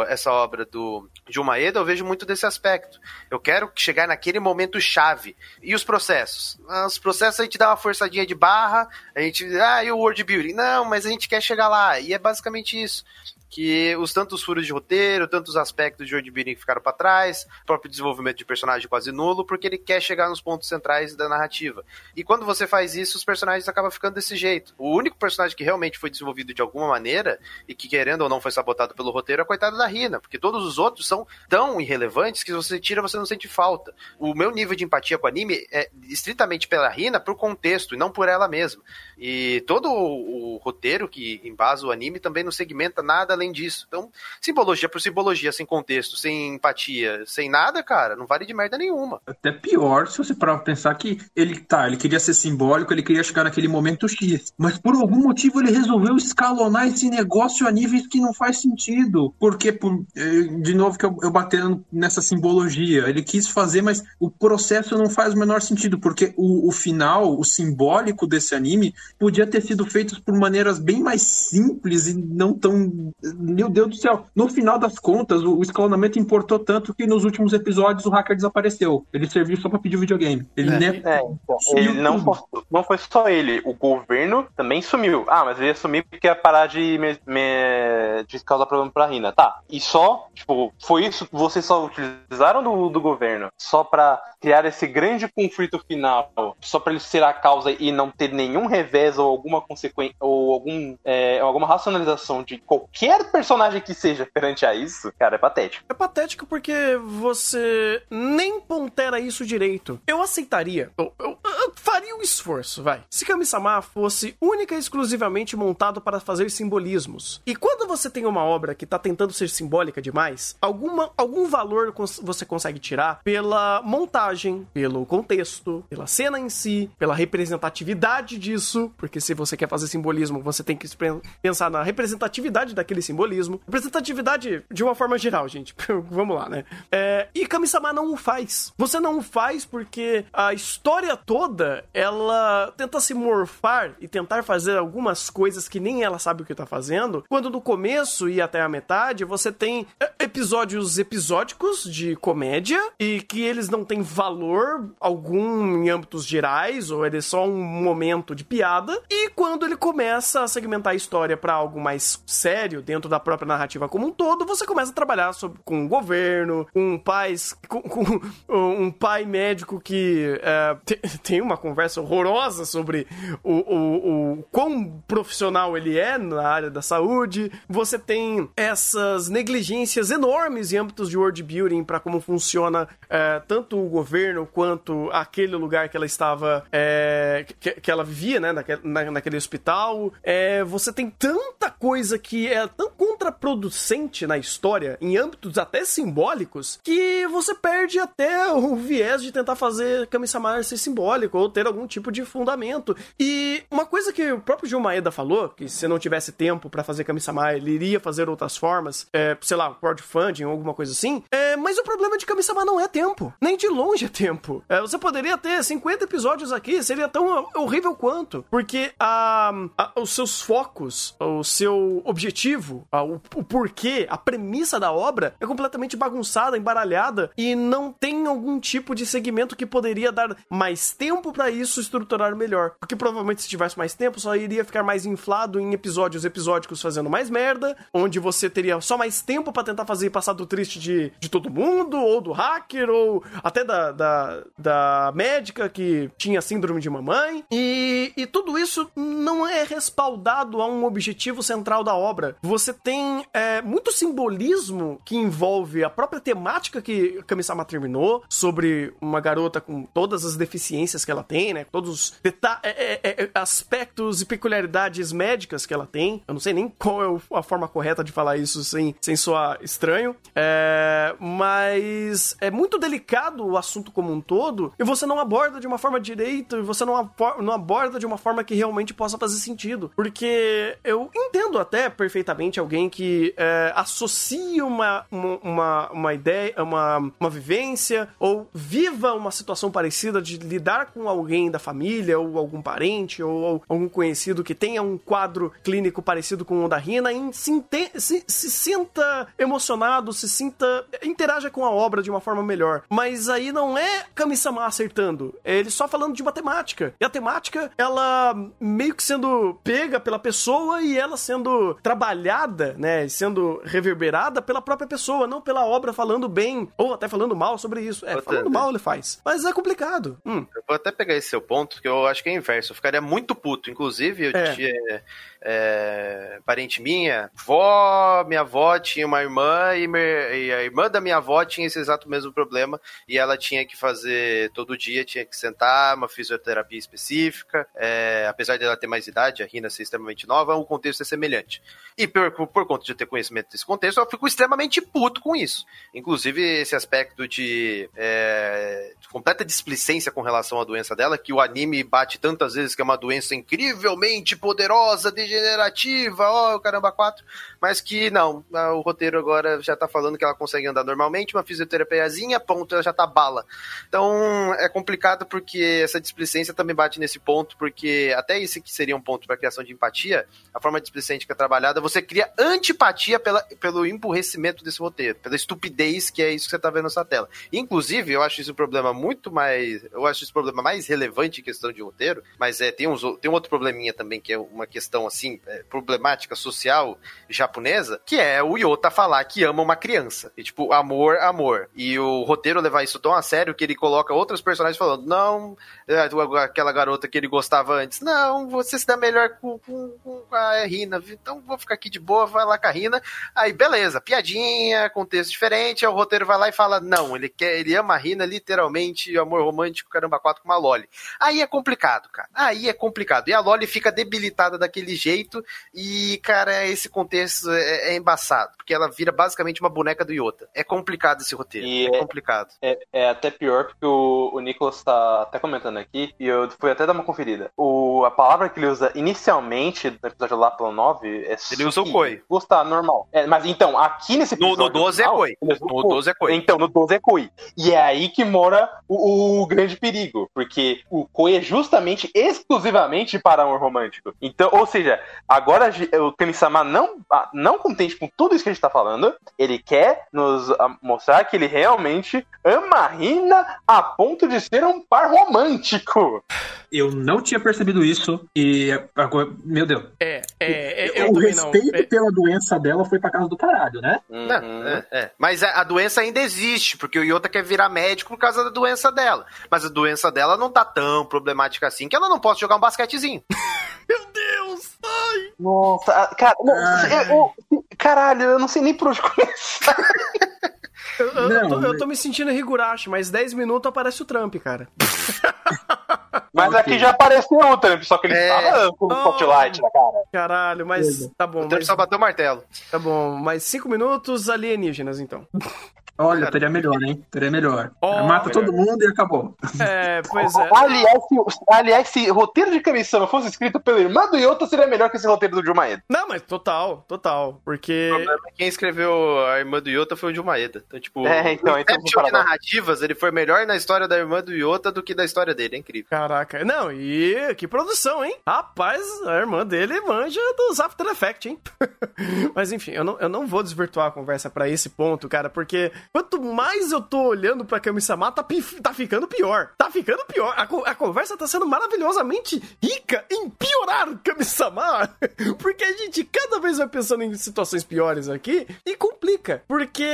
essa obra do de Maeda, eu vejo muito desse aspecto. Eu quero chegar naquele momento chave. E os processos? Ah, os processos a gente dá uma forçadinha de barra, a gente. Ah, e o world building? Não, mas a gente quer chegar lá. E é basicamente isso que os tantos furos de roteiro, tantos aspectos de world que ficaram para trás, próprio desenvolvimento de personagem quase nulo, porque ele quer chegar nos pontos centrais da narrativa. E quando você faz isso, os personagens acabam ficando desse jeito. O único personagem que realmente foi desenvolvido de alguma maneira e que querendo ou não foi sabotado pelo roteiro é a coitada da Rina, porque todos os outros são tão irrelevantes que se você tira você não sente falta. O meu nível de empatia com o anime é estritamente pela Rina por contexto e não por ela mesma. E todo o roteiro que embasa o anime também não segmenta nada além disso. Então, simbologia por simbologia, sem contexto, sem empatia, sem nada, cara, não vale de merda nenhuma. Até pior se você parar pra pensar que ele tá, ele queria ser simbólico, ele queria chegar naquele momento X, mas por algum motivo ele resolveu escalonar esse negócio a níveis que não faz sentido. Porque, por, eh, de novo, que eu, eu batendo nessa simbologia, ele quis fazer, mas o processo não faz o menor sentido, porque o, o final, o simbólico desse anime, podia ter sido feito por maneiras bem mais simples e não tão meu Deus do céu. No final das contas, o, escalonamento importou tanto que nos últimos episódios o hacker desapareceu. Ele serviu só pra pedir o videogame. Ele é, ne... é, então, ele não, foi, não foi só ele. O governo também sumiu. Ah, mas ele ia sumir porque ia parar de, me, me, de causar problema pra Rina. Tá. E só, tipo, foi isso que vocês só utilizaram do, do governo? Só pra criar esse grande conflito final? Só pra ele ser a causa e não ter nenhum revés ou alguma consequência ou algum, é, alguma racionalização de qualquer personagem que seja perante a isso, cara, é patético. É patético porque você nem pondera isso direito. Eu aceitaria, eu, eu, eu faria um esforço, vai. Se Kami-sama fosse única e exclusivamente montado para fazer simbolismos. E quando você tem uma obra que tá tentando ser simbólica demais, alguma, algum valor você consegue tirar pela montagem, pelo contexto, pela cena em si, pela representatividade disso, porque se você quer fazer simbolismo, você tem que pensar na representatividade daquele simbolismo. Representatividade de uma forma geral, gente. Vamos lá, né? É, e Kami-sama não o faz. Você não o faz porque a história toda, ela tenta se morfar e tentar fazer algumas coisas que nem ela sabe o que tá fazendo, quando no começo e até a metade você tem episódios episódicos de comédia e que eles não têm valor algum em âmbitos gerais, ou ele é só um momento de piada. E quando ele começa a segmentar a história para algo mais sério, dentro da própria narrativa como um todo, você começa a trabalhar sobre, com o governo, com pais, com, com um pai médico que é, te- tem uma conversa horrorosa sobre o, o, o quão profissional ele é na área da saúde. Você tem essas negligências enormes em âmbitos de world building para como funciona é, tanto o governo quanto aquele lugar que ela estava, é, que, que ela vivia, né, naquele, na- naquele hospital. É, você tem tanta coisa que é tão contraproducente na história, em âmbitos até simbólicos, que você perde até o viés de tentar fazer Kami-sama ser simbólico ou ter algum tipo de fundamento. E uma coisa que o próprio Gil Maeda falou, que se não tivesse tempo pra fazer Kami-sama, ele iria fazer outras formas, é, sei lá, crowdfunding ou alguma coisa assim, é, mas o problema de Kami-sama não é tempo. Nem de longe é tempo. É, você poderia ter 50 episódios aqui, seria tão horrível quanto. Porque a, a- os seus focos, o seu objetivo, a- o, o porquê, a premissa da obra é completamente bagunçada, embaralhada e não tem algum tipo de segmento que poderia dar mais tempo pra isso estruturar melhor. Porque provavelmente se tivesse mais tempo, só iria ficar mais inflado em episódios episódicos fazendo mais merda, onde você teria só mais tempo pra tentar fazer passar do triste de, de todo mundo, ou do hacker, ou até da, da, da médica que tinha síndrome de mamãe. E, e tudo isso não é respaldado a um objetivo central da obra. Você tem é, muito simbolismo que envolve a própria temática que Kami-sama terminou, sobre uma garota com todas as deficiências que ela tem, né? Todos os deta- é, é, é, aspectos e peculiaridades médicas que ela tem. Eu não sei nem qual é a forma correta de falar isso sem, sem soar estranho. É, mas é muito delicado o assunto como um todo e você não aborda de uma forma direita e você não, não aborda de uma forma que realmente possa fazer sentido. Porque eu entendo até perfeitamente alguém que é, associa uma, uma, uma, ideia, uma, uma vivência ou viva uma situação parecida de lidar com alguém da família ou algum parente ou, ou algum conhecido que tenha um quadro clínico parecido com o da Rina e se, se, se sinta emocionado, se sinta. Interaja com a obra de uma forma melhor. Mas aí não é Kami-sama acertando, é ele só falando de uma temática. E a temática, ela meio que sendo pega pela pessoa e ela sendo trabalhada, né? Sendo reverberada pela própria pessoa, não pela obra falando bem ou até falando mal sobre isso. É, falando Tanner. mal ele faz. Mas é complicado. Hum. Eu vou até pegar esse seu ponto, que eu acho que é inverso. Eu ficaria muito puto. Inclusive, eu É. tinha é, parente minha, vó, minha avó tinha uma irmã e, me- e a irmã da minha avó tinha esse exato mesmo problema e ela tinha que fazer todo dia, tinha que sentar, uma fisioterapia específica. é, apesar dela ter mais idade, a Rina ser extremamente nova, o contexto é semelhante. E por, por conta de eu ter conhecimento desse contexto, eu fico extremamente puto com isso. Inclusive, esse aspecto de, é, de completa displicência com relação à doença dela, que o anime bate tantas vezes que é uma doença incrivelmente poderosa, degenerativa, ó, caramba, quatro, mas que não, o roteiro agora já tá falando que ela consegue andar uma fisioterapiazinha, ponto, ela já tá bala. Então, é complicado porque essa displicência também bate nesse ponto, porque até esse que seria um ponto para criação de empatia, a forma displicente que é trabalhada, você cria antipatia pela, pelo emburrecimento desse roteiro, pela estupidez que é isso que você tá vendo nessa tela. Inclusive, eu acho esse um problema muito mais. Eu acho esse problema mais relevante em questão de roteiro, mas é, tem, uns, tem um outro probleminha também, que é uma questão assim, é, problemática social japonesa, que é o Yota falar que ama uma criança. E tipo, amor, amor. E o roteiro levar isso tão a sério que ele coloca outros personagens falando, não, é, aquela garota que ele gostava antes, não, você se dá melhor com, com, com a Rina, então vou ficar aqui de boa, vai lá com a Rina. Aí, beleza, piadinha, contexto diferente, aí o roteiro vai lá e fala, não, ele quer, ele ama a Rina literalmente, amor romântico, caramba, quatro com uma Loli. Aí é complicado, cara. Aí é complicado. E a Loli fica debilitada daquele jeito e, cara, esse contexto é, é embaçado, porque ela vira basicamente uma boneca do Yota. É complicado esse roteiro. E é é- complicado. É, é até pior porque o, o Nicholas tá até comentando aqui, e eu fui até dar uma conferida. O, a palavra que ele usa inicialmente no episódio lá pelo 9 é Ele usa o koi. Gostar, normal. É, mas então, aqui nesse No- episódio. no 12 é final, usa o No 12 é koi. Então, no 12 é koi. E é aí que mora o, o grande perigo. porque o Koi é justamente exclusivamente para amor romântico. Então, ou seja, agora o Kami-sama não, ah, não contente com tudo isso que a gente tá falando, ele quer nos mostrar que ele realmente ama a Rina a ponto de ser um par romântico. Eu não tinha percebido isso e agora, meu Deus. É, é, é eu o também não. respeito É, pela doença dela foi pra casa do caralho, né? Não, Uhum. é, é. Mas a, a doença ainda existe, porque o Yota quer virar médico por causa da doença dela. Mas a doença dela não tá tão problemática assim que ela não pode jogar um basquetezinho. Meu Deus! Ai! Nossa, cara, não, Ai. eu- eu- caralho, eu não sei nem por onde começar. Eu, eu- eu Não, tô, eu mas- tô me sentindo Higurashi, mas 10 minutos aparece o Trump, cara. Mas Ok. aqui já apareceu o Trump, só que ele É. tava com o Oh. spotlight na cara. Caralho, mas Beleza. tá bom, O Trump mas, só bateu o martelo. tá bom, mais 5 minutos alienígenas, então. Olha, teria melhor, hein? Teria melhor. Ó, Mata melhor. todo mundo e acabou. É, pois é. Aliás, se, aliás, se roteiro de Kami-sama fosse escrito pela irmã do Yota, seria melhor que esse roteiro do Jumaeda. Não, mas total, total. Porque. O problema é que quem escreveu a irmã do Yota foi o Jumaeda. Então, tipo, É, então, então de narrativas, ele foi melhor na história da irmã do Yota do que da história dele. É incrível. Caraca, não, e que produção, hein? Rapaz, a irmã dele manja dos After Effects, hein? Mas enfim, eu não, eu não vou desvirtuar a conversa pra esse ponto, cara, porque quanto mais eu tô olhando pra Kami-sama, tá, tá ficando pior. Tá ficando pior. A, a conversa tá sendo maravilhosamente rica em piorar Kami-sama, porque a gente cada vez vai pensando em situações piores aqui e complica. Porque,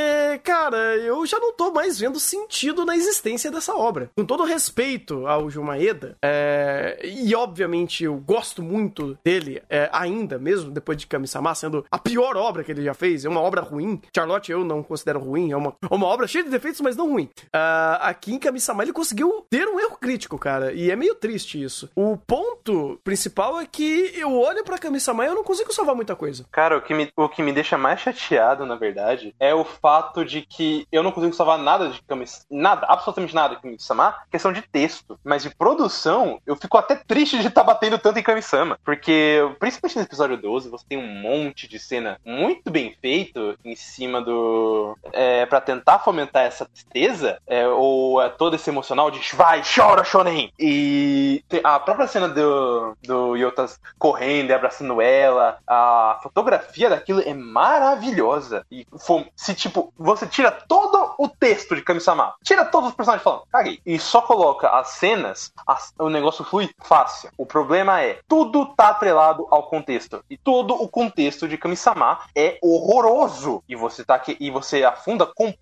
cara, eu já não tô mais vendo sentido na existência dessa obra. Com todo respeito ao Jumaeda, é, e obviamente eu gosto muito dele é, ainda, mesmo depois de Kami-sama sendo a pior obra que ele já fez, é uma obra ruim. Charlotte eu não considero ruim, é uma, uma obra cheia de defeitos, mas não ruim. Ah, aqui em Kami-sama ele conseguiu ter um erro crítico, cara, e é meio triste isso. O ponto principal é que eu olho pra Kami-sama e eu não consigo salvar muita coisa. Cara, o que, me, o que me deixa mais chateado, na verdade, é o fato de que eu não consigo salvar nada de Kami-sama. Nada, absolutamente nada de Kami-sama, questão de texto. Mas de produção, eu fico até triste de estar batendo tanto em Kami-sama. Porque, principalmente no episódio 12, você tem um monte de cena muito bem feito em cima do. É, pra tentar fomentar essa tristeza, é, ou é, todo esse emocional de vai, chora, shonen! E a própria cena do, do Yotas correndo e abraçando ela, a fotografia daquilo é maravilhosa. E se, tipo, você tira todo o texto de Kami-sama, tira todos os personagens falando, caguei, e só coloca as cenas, as- o negócio flui fácil. O problema é, tudo tá atrelado ao contexto. E todo o contexto de Kami-sama é horroroso. E você tá aqui, e você afunda completamente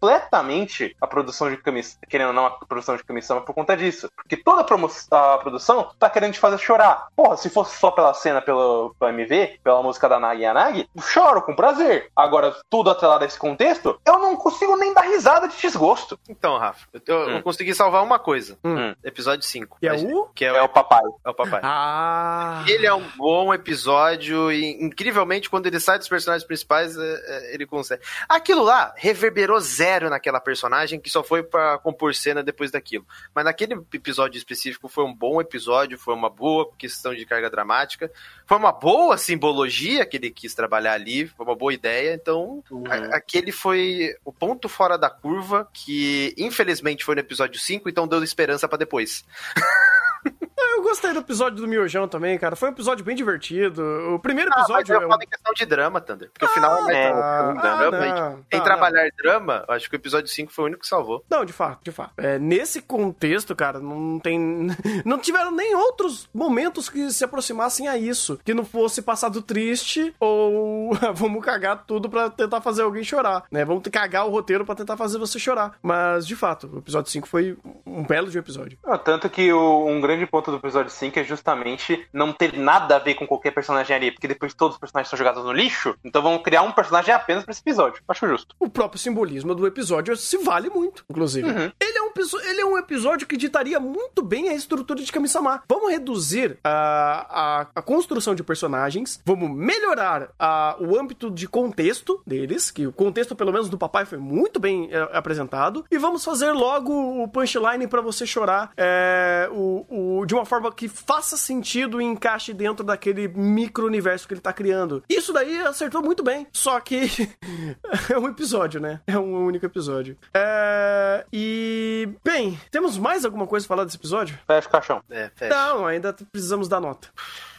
a produção de Kami-sama, querendo ou não, a produção de Kami-sama por conta disso. Porque toda a, a produção tá querendo te fazer chorar. Porra, se fosse só pela cena, pelo, pelo MV, pela música da Nagi Yanagi, eu choro com prazer. Agora, tudo atrelado a esse contexto, eu não consigo nem dar risada de desgosto. Então, Rafa, eu, eu- Hum. consegui salvar uma coisa. Hum. Episódio 5. Que é o? Que é, É o, o papai. é o papai. Ah. Ele é um bom episódio e, incrivelmente, quando ele sai dos personagens principais, é, é, ele consegue. Aquilo lá reverberou zero naquela personagem que só foi pra compor cena depois daquilo. Mas naquele episódio específico foi um bom episódio, foi uma boa questão de carga dramática, foi uma boa simbologia que ele quis trabalhar ali, foi uma boa ideia. Então, a- aquele foi o ponto fora da curva que, infelizmente, foi no episódio 5, então deu esperança pra depois. Eu gostei do episódio do Miojão também, cara. Foi um episódio bem divertido. O primeiro Ah, mas episódio eu é um- falo em questão de drama, Thunder. Porque o final é mais é, Ah, não, ah, não. Em Tá, trabalhar drama, eu acho que o episódio 5 foi o único que salvou. Não, de fato, de fato. É, nesse contexto, cara, não tem. Não tiveram nem outros momentos que se aproximassem a isso. Que não fosse passado triste ou vamos cagar tudo pra tentar fazer alguém chorar, né? Vamos cagar o roteiro pra tentar fazer você chorar. Mas, de fato, o episódio 5 foi um belo de um episódio. Ah, Tanto que o- um grande ponto do episódio 5 é justamente não ter nada a ver com qualquer personagem ali, porque depois todos os personagens são jogados no lixo, então vamos criar um personagem apenas pra esse episódio. Acho justo. O próprio simbolismo do episódio se vale muito, inclusive. Uhum. Ele, é um, ele é um episódio que ditaria muito bem a estrutura de Kami-sama. Vamos reduzir a, a, a construção de personagens, vamos melhorar a- o âmbito de contexto deles, que o contexto, pelo menos, do papai foi muito bem é, apresentado. E vamos fazer logo o punchline pra você chorar é, o, o- de uma forma que faça sentido e encaixe dentro daquele micro-universo que ele tá criando. Isso daí acertou muito bem. Só que é um episódio, né? É um único episódio. É, e. Bem, temos mais alguma coisa pra falar desse episódio? Fecha o caixão. É, fecha. Não, ainda precisamos da nota.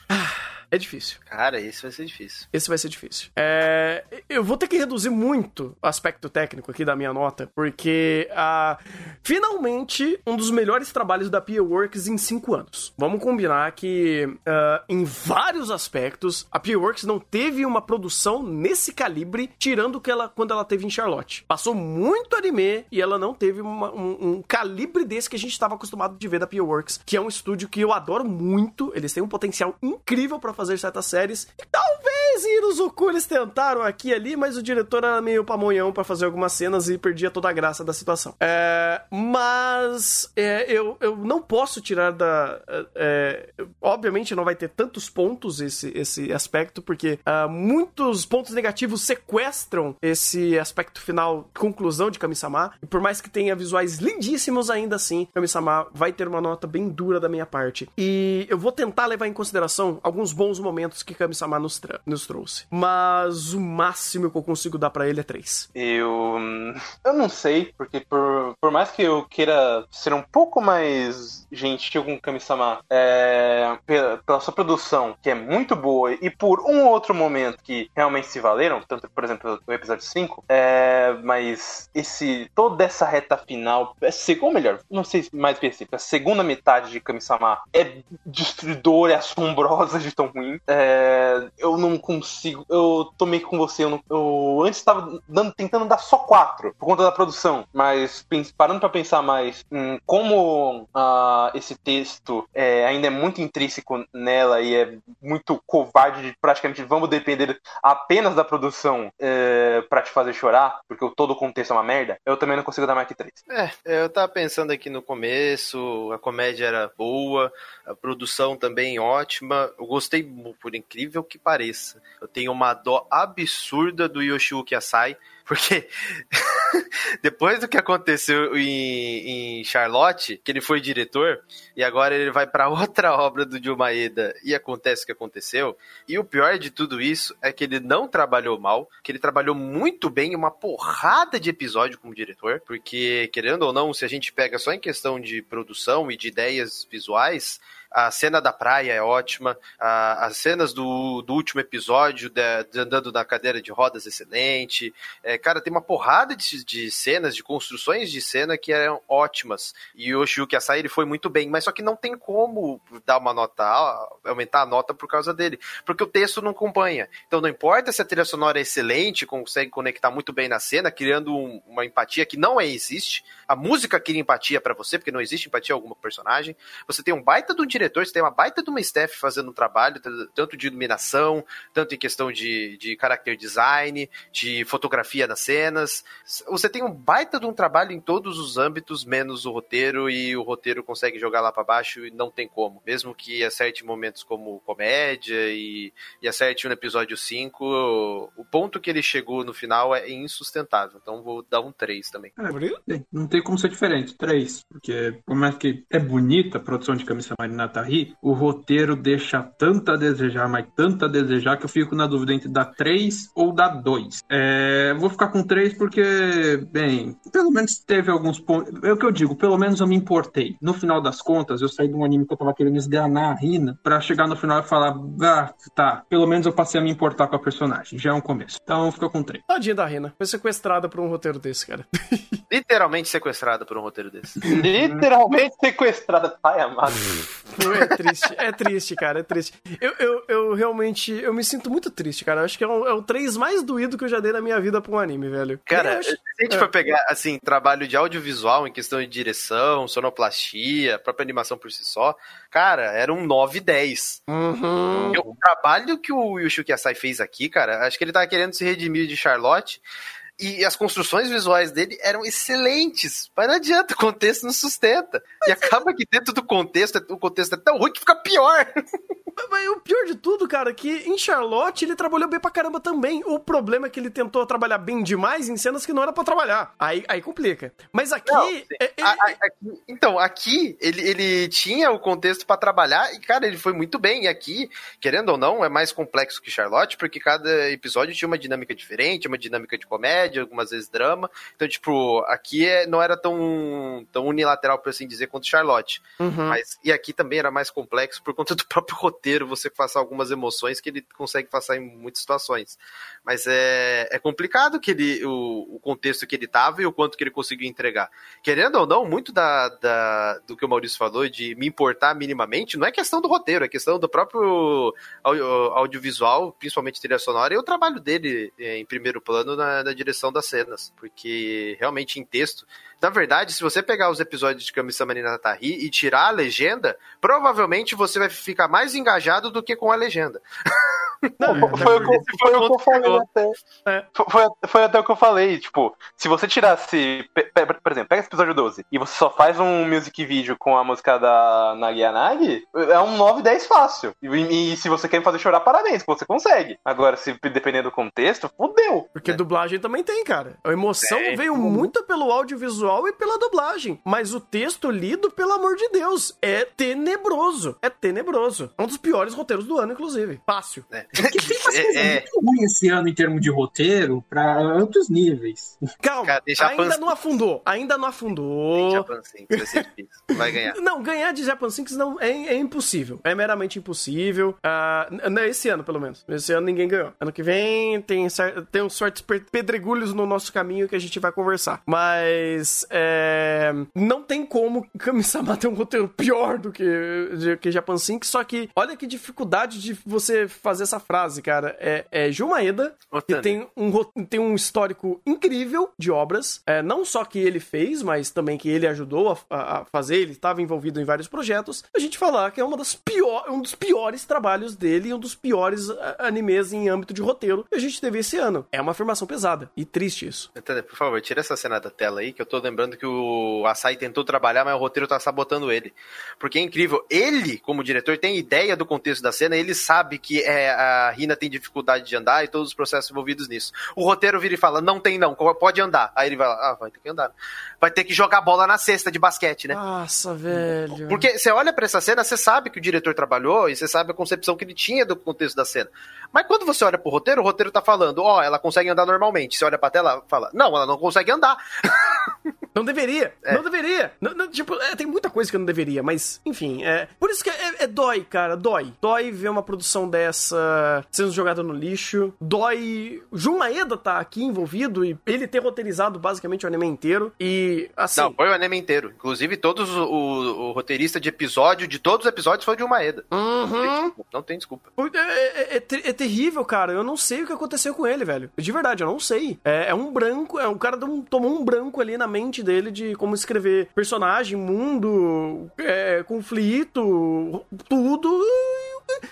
Ah, É difícil. Cara, isso vai ser difícil. Esse vai ser difícil. É, eu vou ter que reduzir muito o aspecto técnico aqui da minha nota, porque ah, finalmente um dos melhores trabalhos da Pia Works em cinco anos. Vamos combinar que ah, em vários aspectos a Pia Works não teve uma produção nesse calibre, tirando que ela quando ela teve em Charlotte. Passou muito anime e ela não teve uma- um, um calibre desse que a gente estava acostumado de ver da Pia Works, que é um estúdio que eu adoro muito. Eles têm um potencial incrível pra fazer certas séries. E talvez Iruzuku eles tentaram aqui e ali, mas o diretor era meio pamonhão pra fazer algumas cenas e perdia toda a graça da situação. É, mas é, eu, eu não posso tirar da. é, obviamente não vai ter tantos pontos esse, esse aspecto, porque ah, muitos pontos negativos sequestram esse aspecto final, conclusão de Kami-sama. E por mais que tenha visuais lindíssimos, ainda assim, Kami-sama vai ter uma nota bem dura da minha parte. E eu vou tentar levar em consideração alguns bons momentos que Kami-sama nos, nos trouxe. Mas o máximo que eu consigo dar pra ele é 3. Eu. Eu não sei, porque por, por mais que eu queira ser um pouco mais gentil com Kami-sama, é, pela, pela sua produção, que é muito boa, e por um ou outro momento que realmente se valeram, tanto, por exemplo, o episódio 5, é, mas esse. toda essa reta final, é, ou melhor, não sei se mais específico, a segunda metade de Kami-sama é destruidora, é assombrosa de tão ruim. É, eu não consigo. Eu tô meio que com você. Eu, não- eu antes tava dando, tentando dar só quatro por conta da produção, mas parando pra pensar mais em como ah, esse texto é, ainda é muito intrínseco nela e é muito covarde de praticamente vamos depender apenas da produção é, para te fazer chorar, porque todo o contexto é uma merda, eu também não consigo dar mais que três. É, eu tava pensando aqui no começo, a comédia era boa, a produção também ótima. Eu gostei, por incrível que pareça. Eu tenho uma dó absurda do Yoshiyuki Asai, porque depois do que aconteceu em, em Charlotte, que ele foi diretor, e agora ele vai pra outra obra do Joe e acontece o que aconteceu. E o pior de tudo isso é que ele não trabalhou mal, que ele trabalhou muito bem em uma porrada de episódio como diretor, porque querendo ou não, se a gente pega só em questão de produção e de ideias visuais, a cena da praia é ótima, a- as cenas do, do último episódio de, de andando na cadeira de rodas excelente. É, cara, tem uma porrada de, de cenas, de construções de cena que eram ótimas. E o Yoshiyuki Asai ele foi muito bem, mas só que não tem como dar uma nota, aumentar a nota por causa dele, porque o texto não acompanha. Então não importa se a trilha sonora é excelente, consegue conectar muito bem na cena, criando um- uma empatia que não é, existe. A música cria empatia pra você, porque não existe empatia em alguma personagem. Você tem um baita um diretor, você tem uma baita de uma staff fazendo um trabalho, tanto de iluminação, tanto em questão de, de character design, de fotografia nas cenas. Você tem um baita de um trabalho em todos os âmbitos, menos o roteiro, e o roteiro consegue jogar lá pra baixo e não tem como. Mesmo que acerte momentos como comédia e, e acerte no episódio 5, o ponto que ele chegou no final é insustentável. Então vou dar um 3 também. Bem, Não tem como ser diferente. Três. Porque, por mais que é bonita a produção de Kami-sama e Natari, o roteiro deixa tanto a desejar, mas tanto a desejar, que eu fico na dúvida entre dar três ou dar dois. É, vou ficar com três porque, bem, pelo menos teve alguns pontos. É o que eu digo, pelo menos eu me importei. No final das contas, eu saí de um anime que eu tava querendo esganar a Rina pra chegar no final e falar, ah, tá, pelo menos eu passei a me importar com a personagem. Já é um começo. Então fica com três. Tadinha da Rena. Foi sequestrada por um roteiro desse, cara. Literalmente sequestrada por um roteiro desse. Literalmente sequestrada, pai amado. É triste, é triste, cara, é triste. Eu, eu, eu realmente, eu me sinto muito triste, cara. Eu acho que é o, é o 3 mais doído que eu já dei na minha vida pra um anime, velho. Cara, Eu acho- se a gente é. for pegar, assim, trabalho de audiovisual em questão de direção, sonoplastia, própria animação por si só, cara, era um 9 10. Uhum. O trabalho que o Yushuki Asai fez aqui, cara, acho que ele tava querendo se redimir de Charlotte. E as construções visuais dele eram excelentes, mas não adianta, o contexto não sustenta. E acaba que dentro do contexto, o contexto é tão ruim que fica pior. mas o pior de tudo, cara, é que em Charlotte ele trabalhou bem pra caramba também. O problema é que ele tentou trabalhar bem demais em cenas que não era pra trabalhar. Aí, aí complica. Mas aqui. Não, é- é- A- a- aqui- então, aqui ele, ele tinha o contexto pra trabalhar e, cara, ele foi muito bem. E aqui, querendo ou não, é mais complexo que Charlotte, porque cada episódio tinha uma dinâmica diferente, uma dinâmica de comédia, algumas vezes drama. Então, tipo, aqui é, não era tão, tão unilateral, por assim dizer, quanto Charlotte. Uhum. Mas, e aqui também era mais complexo por conta do próprio roteiro, você passar algumas emoções que ele consegue passar em muitas situações. Mas é, é complicado que ele, o, o contexto que ele tava e o quanto que ele conseguiu entregar. Querendo ou não, muito da, da- do que o Maurício falou de me importar minimamente, não é questão do roteiro, é questão do próprio au- audiovisual, principalmente trilha sonora, e o trabalho dele eh, em primeiro plano na, na direção das cenas. Porque realmente em texto. Na verdade, se você pegar os episódios de Kami-sama ni Natari e tirar a legenda, provavelmente você vai ficar mais engajado do que com a legenda. Não, foi, o que, foi o que eu falei até. É. Foi, foi- até o que eu falei, tipo, se você tirasse. pe- pe- Por exemplo, pega esse episódio 12 e você só faz um music video com a música da Nagi Yanagi, é um 9, 10 fácil. E, e se você quer me fazer chorar, parabéns, você consegue. Agora, se dependendo do contexto, fudeu. Porque dublagem também tem, cara. A emoção Tem. veio muito pelo audiovisual e pela dublagem. Mas o texto lido, pelo amor de Deus, é tenebroso. É tenebroso. É um dos piores roteiros do ano, inclusive. Fácil. né? Porque tem umas É, coisas é. muito ruins esse ano em termos de roteiro pra altos níveis. Calma, Cara, deixa a ainda não afundou. Ainda não afundou. Japan vai ser difícil. Vai ganhar. Não, ganhar de Japan Sinks não, é, é impossível. É meramente impossível. N- esse ano, pelo menos. Esse ano ninguém ganhou. Ano que vem tem, tem uns per- pedregulhos no nosso caminho que a gente vai conversar. Mas é, não tem como Kami-sama ter um roteiro pior do que, de, que Japan Sinks. Só que olha que dificuldade de você fazer essa frase, cara. É, é Jun Maeda, que Otani. tem um, tem um histórico incrível de obras. É, não só que ele fez, mas também que ele ajudou a, a- fazer, ele estava envolvido em vários projetos. A gente falar que é uma das pior, um dos piores trabalhos dele e um dos piores a- animes em âmbito de roteiro que a gente teve esse ano. É uma afirmação pesada e triste isso. Entendeu? Por favor, tira essa cena da tela aí, que eu tô lembrando que o Asai tentou trabalhar, mas o roteiro tá sabotando ele. Porque é incrível. Ele, como diretor, tem ideia do contexto da cena, ele sabe que é, a Rina tem dificuldade de andar e todos os processos envolvidos nisso. O roteiro vira e fala: não tem não, pode andar. Aí ele vai lá, ah, vai ter que andar. Vai ter que jogar bola na cesta de basquete, né? Nossa, velho. Porque você olha pra essa cena, você sabe que o diretor trabalhou e você sabe a concepção que ele tinha do contexto da cena. Mas quando você olha pro roteiro, o roteiro tá falando, ó, ela consegue andar normalmente. Você olha pra tela, fala, não, ela não consegue andar. Não deveria. É. Não deveria. Não- não, tipo, é, tem muita coisa que eu não deveria, mas, enfim, é. Por isso que é, é dói, cara. Dói. Dói ver uma produção dessa sendo jogada no lixo. Dói. Jun Maeda tá aqui envolvido e ele ter roteirizado basicamente o anime inteiro. E, assim. Não, foi o anime inteiro. Inclusive, todos o, o- roteirista de episódio, de todos os episódios, foi de uma Maeda. Uhum. Não tem desculpa. É, é- é é terrível, cara. Eu não sei o que aconteceu com ele, velho. De verdade, eu não sei. É, é um branco, é um cara um- tomou um branco ali na mente dele de como escrever personagem, mundo, é, conflito, tudo.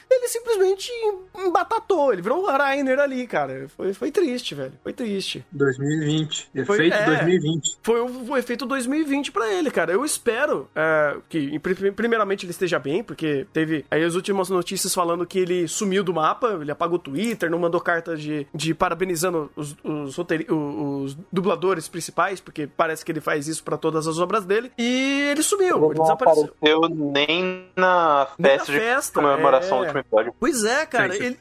Ele simplesmente embatatou. Ele virou um Rainer ali, cara. Foi, foi triste, velho. Foi triste. 2020. Foi- Efeito é. 2020. Foi o, o efeito 2020 pra ele, cara. Eu espero é, que, pri- primeiramente, ele esteja bem, porque teve aí as últimas notícias falando que ele sumiu do mapa, ele apagou o Twitter, não mandou carta de, de parabenizando os, os, os dubladores principais, porque parece que ele faz isso pra todas as obras dele. E ele sumiu, ele desapareceu. apareceu nem na Nem na festa de festa, comemoração é. Do último episódio. Pois é, cara. Isso é Ele.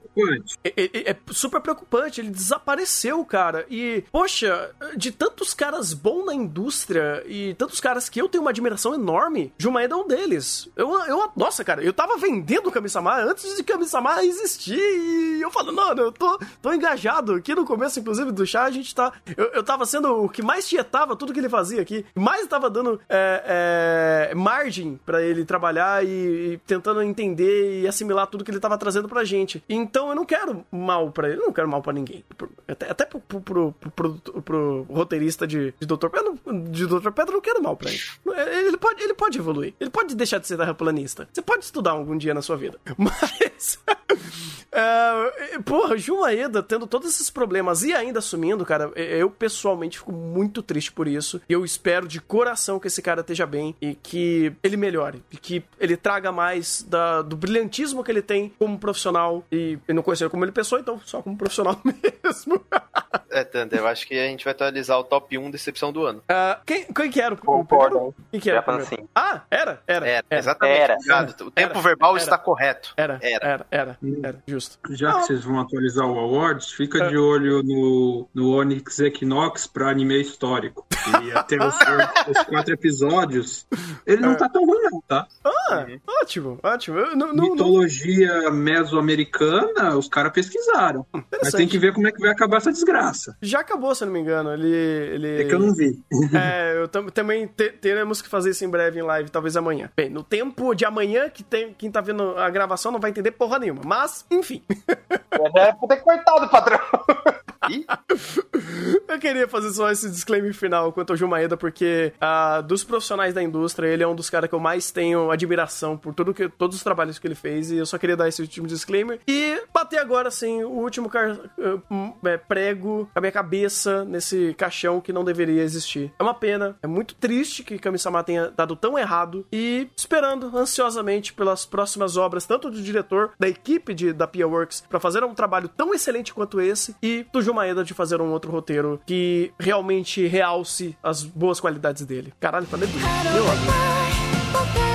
É, é- é super preocupante, ele desapareceu, cara. E, poxa, de tantos caras bons na indústria e tantos caras que eu tenho uma admiração enorme, Jumaeda é um deles. Eu, eu, nossa, cara, eu tava vendendo Kami-sama antes de Kami-sama existir e eu falo, não, eu tô, tô engajado. Aqui no começo, inclusive, do chá, a gente tá. Eu, eu tava sendo o que mais tietava tudo que ele fazia aqui, mais tava dando é, é, margem pra ele trabalhar e, e tentando entender e assimilar tudo que ele tava trazendo pra gente. Então eu não quero mal pra ele, não quero mal pra ninguém. Até, até pro, pro, pro, pro- roteirista de, de Dr. Pedro, de Dr. Pedro, não quero mal pra ele. Ele pode, ele pode evoluir, ele pode deixar de ser terraplanista. Você pode estudar algum dia na sua vida. Mas. É, porra, Jun Maeda tendo todos esses problemas e ainda assumindo, cara, eu pessoalmente fico muito triste por isso. Eu espero de coração que esse cara esteja bem e que ele melhore. E que ele traga mais da, do brilhantismo que ele tem como profissional. E eu não conheço ele como ele pessoa, então só como profissional mesmo. é, Tanda, eu acho que a gente vai atualizar o top 1 decepção do ano. Uh, quem, quem que era o Concordo. Quem que era? Assim. Ah, era? Era. Era, era. exatamente. Era. O tempo era, verbal era, está correto. Era, era, era, era, era, justo. Já que vocês vão atualizar o Awards, fica é. de olho no, no Onyx Equinox pra anime histórico. E até os, os, quatro episódios, ele não tá tão ruim não, tá? Ah, ótimo, ótimo. Eu, não, Mitologia mesoamericana, os caras pesquisaram. Mas tem que ver como é que vai acabar essa desgraça. Já acabou, se eu não me engano. Ele, ele... É que eu não vi. É, eu também te teremos que fazer isso em breve em live, talvez amanhã. Bem, no tempo de amanhã, que tem, quem tá vendo a gravação não vai entender porra nenhuma. Mas, enfim. Já é ter cortado, patrão. eu queria fazer só esse disclaimer final quanto ao Gil Maeda, porque uh, dos profissionais da indústria, ele é um dos caras que eu mais tenho admiração por tudo que, todos os trabalhos que ele fez, e eu só queria dar esse último disclaimer. E bater agora, assim, o último car... uh, prego a minha cabeça nesse caixão que não deveria existir. É uma pena, é muito triste que Kami-sama tenha dado tão errado, e esperando ansiosamente pelas próximas obras, tanto do diretor, da equipe de, da Pia Works, pra fazer um trabalho tão excelente quanto esse, e do Gil Maeda de fazer um outro roteiro que realmente realce as boas qualidades dele. Caralho, tá falei bonito. Meu amor.